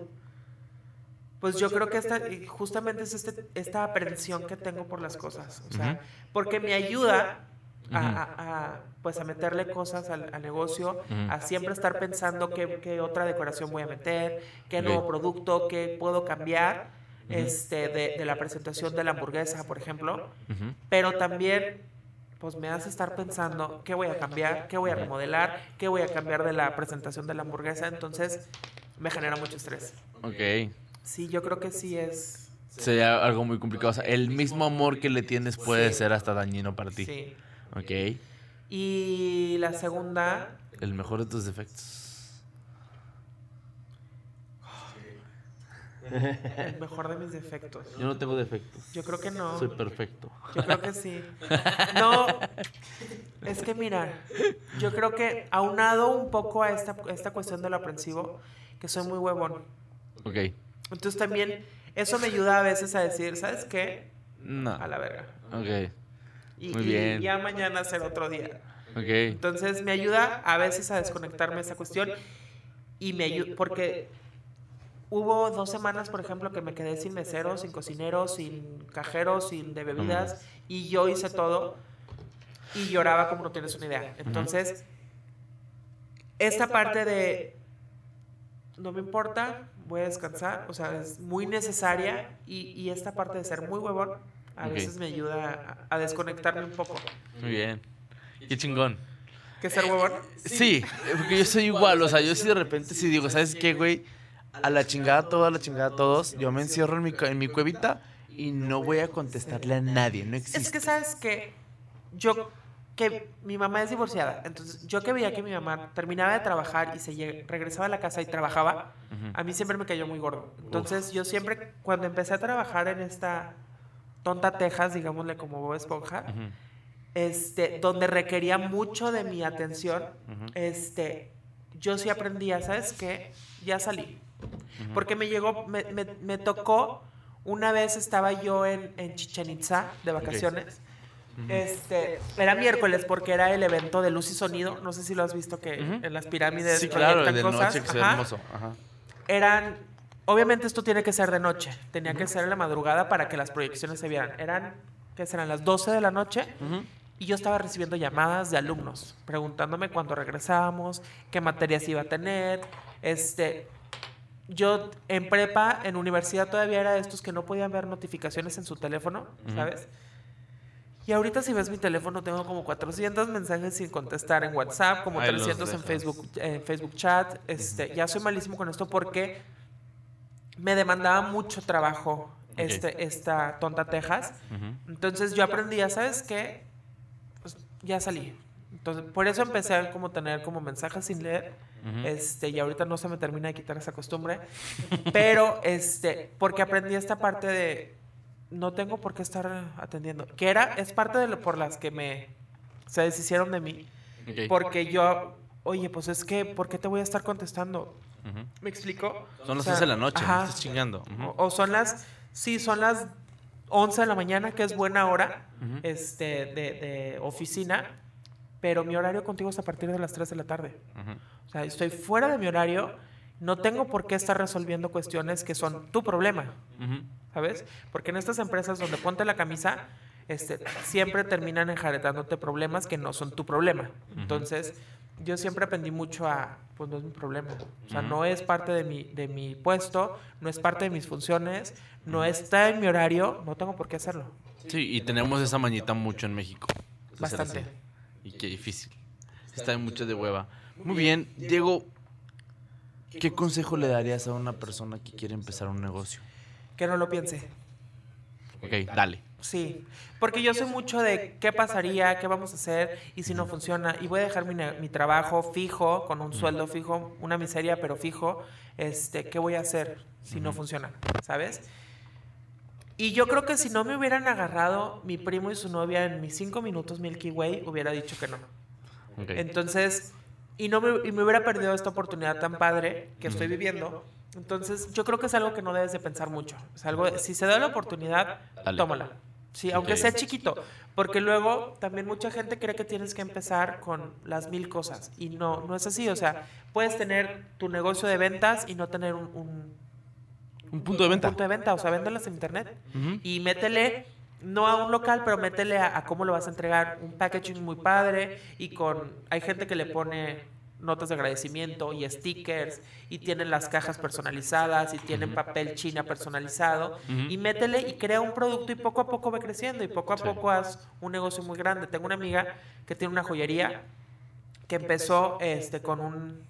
Pues yo creo que esta, justamente es este, esta aprensión que tengo por las cosas. O sea, porque me ayuda a, Ujú. a- a, pues a meterle cosas al, al negocio, a siempre estar pensando qué, qué otra decoración voy a meter, qué nuevo producto, qué puedo cambiar este, de, de la presentación de la hamburguesa, por ejemplo. Pero también, pues me hace estar pensando qué voy a cambiar, qué voy a remodelar, qué voy a cambiar de la presentación de la hamburguesa. Entonces, me genera mucho estrés. Ok. Sí, yo creo que sí es. Sería algo muy complicado. O sea, el mismo amor que le tienes puede Sí. ser hasta dañino para ti. Sí. Ok. Y la segunda, El mejor de tus defectos. el mejor de mis defectos. Yo no tengo defectos. Yo creo que no. Soy perfecto. Yo creo que sí. No, es que mira, yo creo que aunado un poco a esta, esta cuestión de lo aprensivo, que soy muy huevón. Ok. Entonces también eso me ayuda a veces a decir, ¿sabes qué? No. A la verga. Ok. Y, Muy y bien. ya mañana será otro día. Ok. Entonces me ayuda a veces a desconectarme de esa cuestión y me ayuda porque hubo dos semanas, por ejemplo, que me quedé sin meseros, sin cocineros, sin cajeros, sin de bebidas y yo hice todo y lloraba como no tienes una idea. Entonces, esta parte de no me importa, voy a descansar, o sea, es muy necesaria y, y esta parte de ser muy huevón a Ok. veces me ayuda a, a desconectarme un poco. Muy bien. Qué chingón. ¿Qué ser huevón? Sí, porque yo soy igual. O sea, yo sí de repente sí digo, ¿sabes qué, güey? A la chingada todo, a la chingada todos. Yo me encierro en mi, en mi cuevita y no voy a contestarle a nadie. No existe. Es que sabes que yo que mi mamá es divorciada, entonces yo que veía que mi mamá terminaba de trabajar y se regresaba a la casa y trabajaba, Ujú. a mí siempre me cayó muy gordo. Entonces yo siempre cuando empecé a trabajar en esta tonta Texas, digámosle como Bob Esponja, este, donde requería mucho de mi atención, este, yo sí aprendía, ¿sabes qué? Ya salí. Porque me llegó, me, me- me tocó, una vez estaba yo en, en Chichen Itza de vacaciones. Este, era miércoles porque era el evento de luz y sonido. No sé si lo has visto que en las pirámides Sí, claro, de cosas. noche que se ve Ajá. hermoso. Ajá. Eran, obviamente esto tiene que ser de noche. Tenía que ser en la madrugada para que las proyecciones se vieran. Eran, ¿qué serán? Las 12 de la noche. Y yo estaba recibiendo llamadas de alumnos preguntándome cuándo regresábamos, qué materias iba a tener. Este, yo en prepa, en universidad todavía era de estos que no podían ver notificaciones en su teléfono. ¿sabes? Y ahorita si ves mi teléfono tengo como 400 mensajes sin contestar en WhatsApp, como Ahí los 300 en. Facebook, en Facebook Chat. Este, ya soy malísimo con esto porque me demandaba mucho trabajo este, esta tonta Texas. Entonces yo aprendí, ¿sabes qué? Pues ya salí. Entonces, por eso empecé a como tener como mensajes sin leer. Este, y ahorita no se me termina de quitar esa costumbre. Pero, este, porque aprendí esta parte de no tengo por qué estar atendiendo. Que era, es parte de lo por las que me se deshicieron de mí. Porque yo, oye, pues es que, ¿por qué te voy a estar contestando? Ujú. ¿Me explico? Son O las sea, 11 de la noche, ajá. estás chingando. Ujú. O, o son las, sí, son las 11 de la mañana, que es buena hora Ujú. este, de, de oficina, pero mi horario contigo es a partir de las 3 de la tarde. O sea, estoy fuera de mi horario, no tengo por qué estar resolviendo cuestiones que son tu problema. ¿sabes? Porque en estas empresas donde ponte la camisa, este, siempre terminan enjaretándote problemas que no son tu problema. Entonces, yo siempre aprendí mucho a, pues no es mi problema. O sea, no es parte de mi, de mi puesto, no es parte de mis funciones, no está en mi horario, no tengo por qué hacerlo. Sí, y tenemos esa mañita mucho en México. Bastante. Y qué difícil. Está mucho de hueva. Muy bien, Diego, ¿qué consejo le darías a una persona que quiere empezar un negocio? Que no lo piense. Ok, dale. Sí, porque yo soy mucho de qué pasaría, qué vamos a hacer y si no funciona. Y voy a dejar mi, trabajo fijo, con un sueldo fijo, una miseria, pero fijo. Este, ¿Qué voy a hacer si no funciona? ¿Sabes? Y yo creo que si no me hubieran agarrado mi primo y su novia en mis cinco minutos Milky Way, hubiera dicho que no. Entonces, y no me, y me hubiera perdido esta oportunidad tan padre que estoy viviendo. Entonces, yo creo que es algo que no debes de pensar mucho. Es algo, si se da la oportunidad, Dale. tómala. Sí, aunque sea chiquito. Porque luego también mucha gente cree que tienes que empezar con las mil cosas. Y no, no es así. O sea, puedes tener tu negocio de ventas y no tener un, un Un punto de venta. punto de venta. O sea, véndelas en internet. Y métele, no a un local, pero métele a, a cómo lo vas a entregar. Un packaging muy padre y con... Hay gente que le pone notas de agradecimiento y stickers y tienen las cajas personalizadas y tienen papel china personalizado y métele y crea un producto y poco a poco va creciendo y poco a Sí. poco haz un negocio muy grande. Tengo una amiga que tiene una joyería que empezó este con un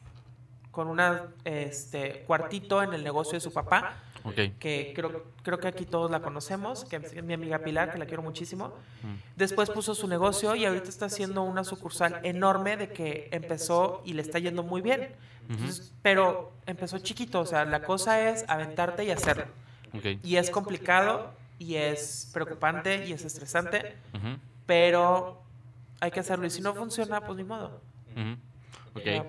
con una este cuartito en el negocio de su papá Ok. que creo, creo que aquí todos la conocemos, que es mi amiga Pilar, que la quiero muchísimo. Mm. Después puso su negocio y ahorita está haciendo una sucursal enorme de que empezó y le está yendo muy bien. Entonces, pero empezó chiquito, o sea, la cosa es aventarte y hacerlo. Ok. Y es complicado y es preocupante y es estresante, Ujú. pero hay que hacerlo y si no funciona, pues ni modo. Ujú. Ok. Ya.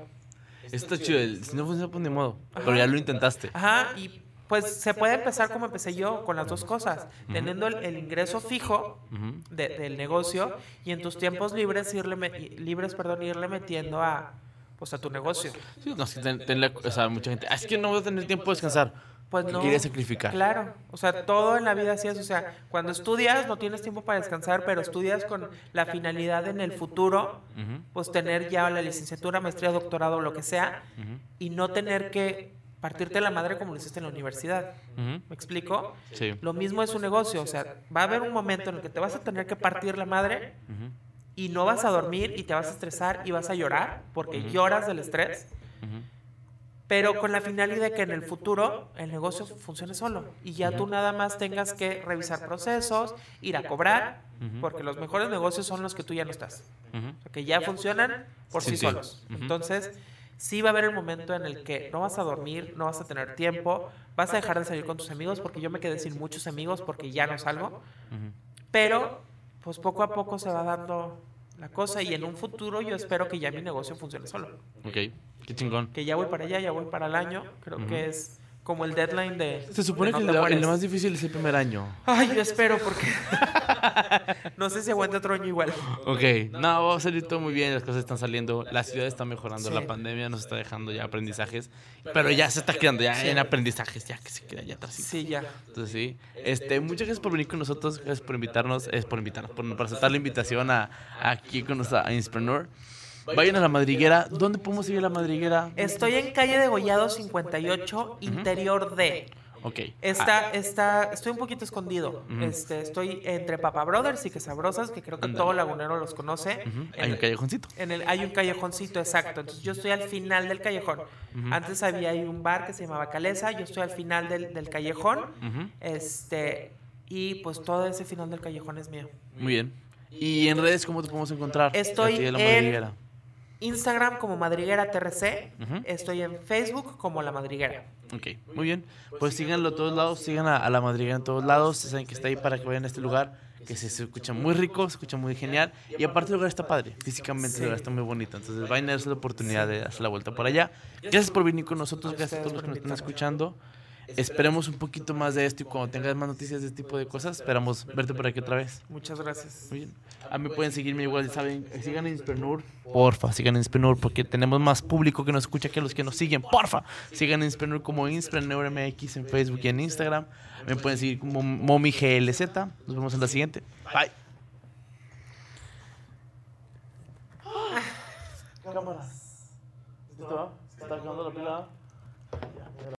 Esto está chido. Si no funciona, pues ni modo. Pero ya lo intentaste. Ajá, y pues se puede empezar como empecé yo, con las dos cosas, teniendo el, el ingreso fijo de- del negocio y en tus tiempos libres irle me- libres perdón irle metiendo a pues a tu negocio Sí, no, ten- ten la- o sea, mucha gente. "Ah, es que no voy a tener tiempo de descansar. pues no Quería sacrificar. claro o sea todo en la vida así es o sea cuando estudias no tienes tiempo para descansar pero estudias con la finalidad en el futuro Ujú. pues tener ya la licenciatura maestría doctorado lo que sea y no tener que partirte la madre como lo hiciste en la universidad. ¿me explico? Sí. Lo mismo es un negocio, o sea, va a haber un momento en el que te vas a tener que partir la madre y no vas a dormir y te vas a estresar y vas a llorar porque lloras del estrés, pero con la finalidad de que en el futuro el negocio funcione solo y ya tú nada más tengas que revisar procesos, ir a cobrar, porque los mejores negocios son los que tú ya no estás, o sea, que ya funcionan por sí, solos. Entonces, sí va a haber el momento en el que no vas a dormir, no vas a tener tiempo, vas a dejar de salir con tus amigos, porque yo me quedé sin muchos amigos porque ya no salgo. Pero, pues poco a poco se va dando la cosa y en un futuro yo espero que ya mi negocio funcione solo. Ok. Qué chingón. Que ya voy para allá, ya voy para el año. Creo que es como el deadline de... Se supone de que no el, el más difícil es el primer año. Ay, yo espero porque... no sé si aguante otro año igual. Ok, no, va a salir todo muy bien, las cosas están saliendo, la ciudad está mejorando, Sí. la pandemia nos está dejando ya aprendizajes, pero ya se está quedando ya en aprendizajes, ya que se queda ya atrás. Sí, ya. Entonces sí, este, muchas gracias por venir con nosotros, gracias por invitarnos, es por invitarnos, por, por aceptar la invitación a, aquí con nosotros a Inspreneur. Vayan a la madriguera, ¿dónde podemos ir a la madriguera? Estoy en calle de Gollado 58, interior D. Ok. Está, está, estoy un poquito escondido. Este, estoy entre Papa Brothers y Que Sabrosas, que creo que todo lagunero los conoce. En Hay un el- callejoncito. En el, hay un callejoncito, exacto. Entonces yo estoy al final del callejón. Antes había ahí un bar que se llamaba Calesa, yo estoy al final del, del callejón. Este, y pues todo ese final del callejón es mío. Muy bien. ¿Y en redes cómo te podemos encontrar? Estoy en- madriguera. Instagram como Madriguera TRC, estoy en Facebook como La Madriguera. Ok, muy bien. Pues síganlo a todos lados, sigan a, a la madriguera en todos lados. Saben que está ahí para que vayan a este lugar, que se, se escucha muy rico, se escucha muy genial. Y aparte el lugar está padre, físicamente Sí. el lugar está muy bonito. Entonces vayan a darse la oportunidad de hacer la vuelta por allá. Gracias por venir con nosotros, gracias a todos los que nos están escuchando. Esperemos un poquito más de esto y cuando tengas más noticias de este tipo de cosas, esperamos verte por aquí otra vez. Muchas gracias. Muy bien. A mí pueden seguirme igual, saben, sigan en Insprenur. Porfa, sigan en Insprenur porque tenemos más público que nos escucha que los que nos siguen. Porfa, sigan en Insprenur como Inspreneur MX en Facebook y en Instagram. Me pueden seguir como Momi GLZ. Nos vemos en la siguiente. Bye. Cámaras. ¿Está acabando la pila?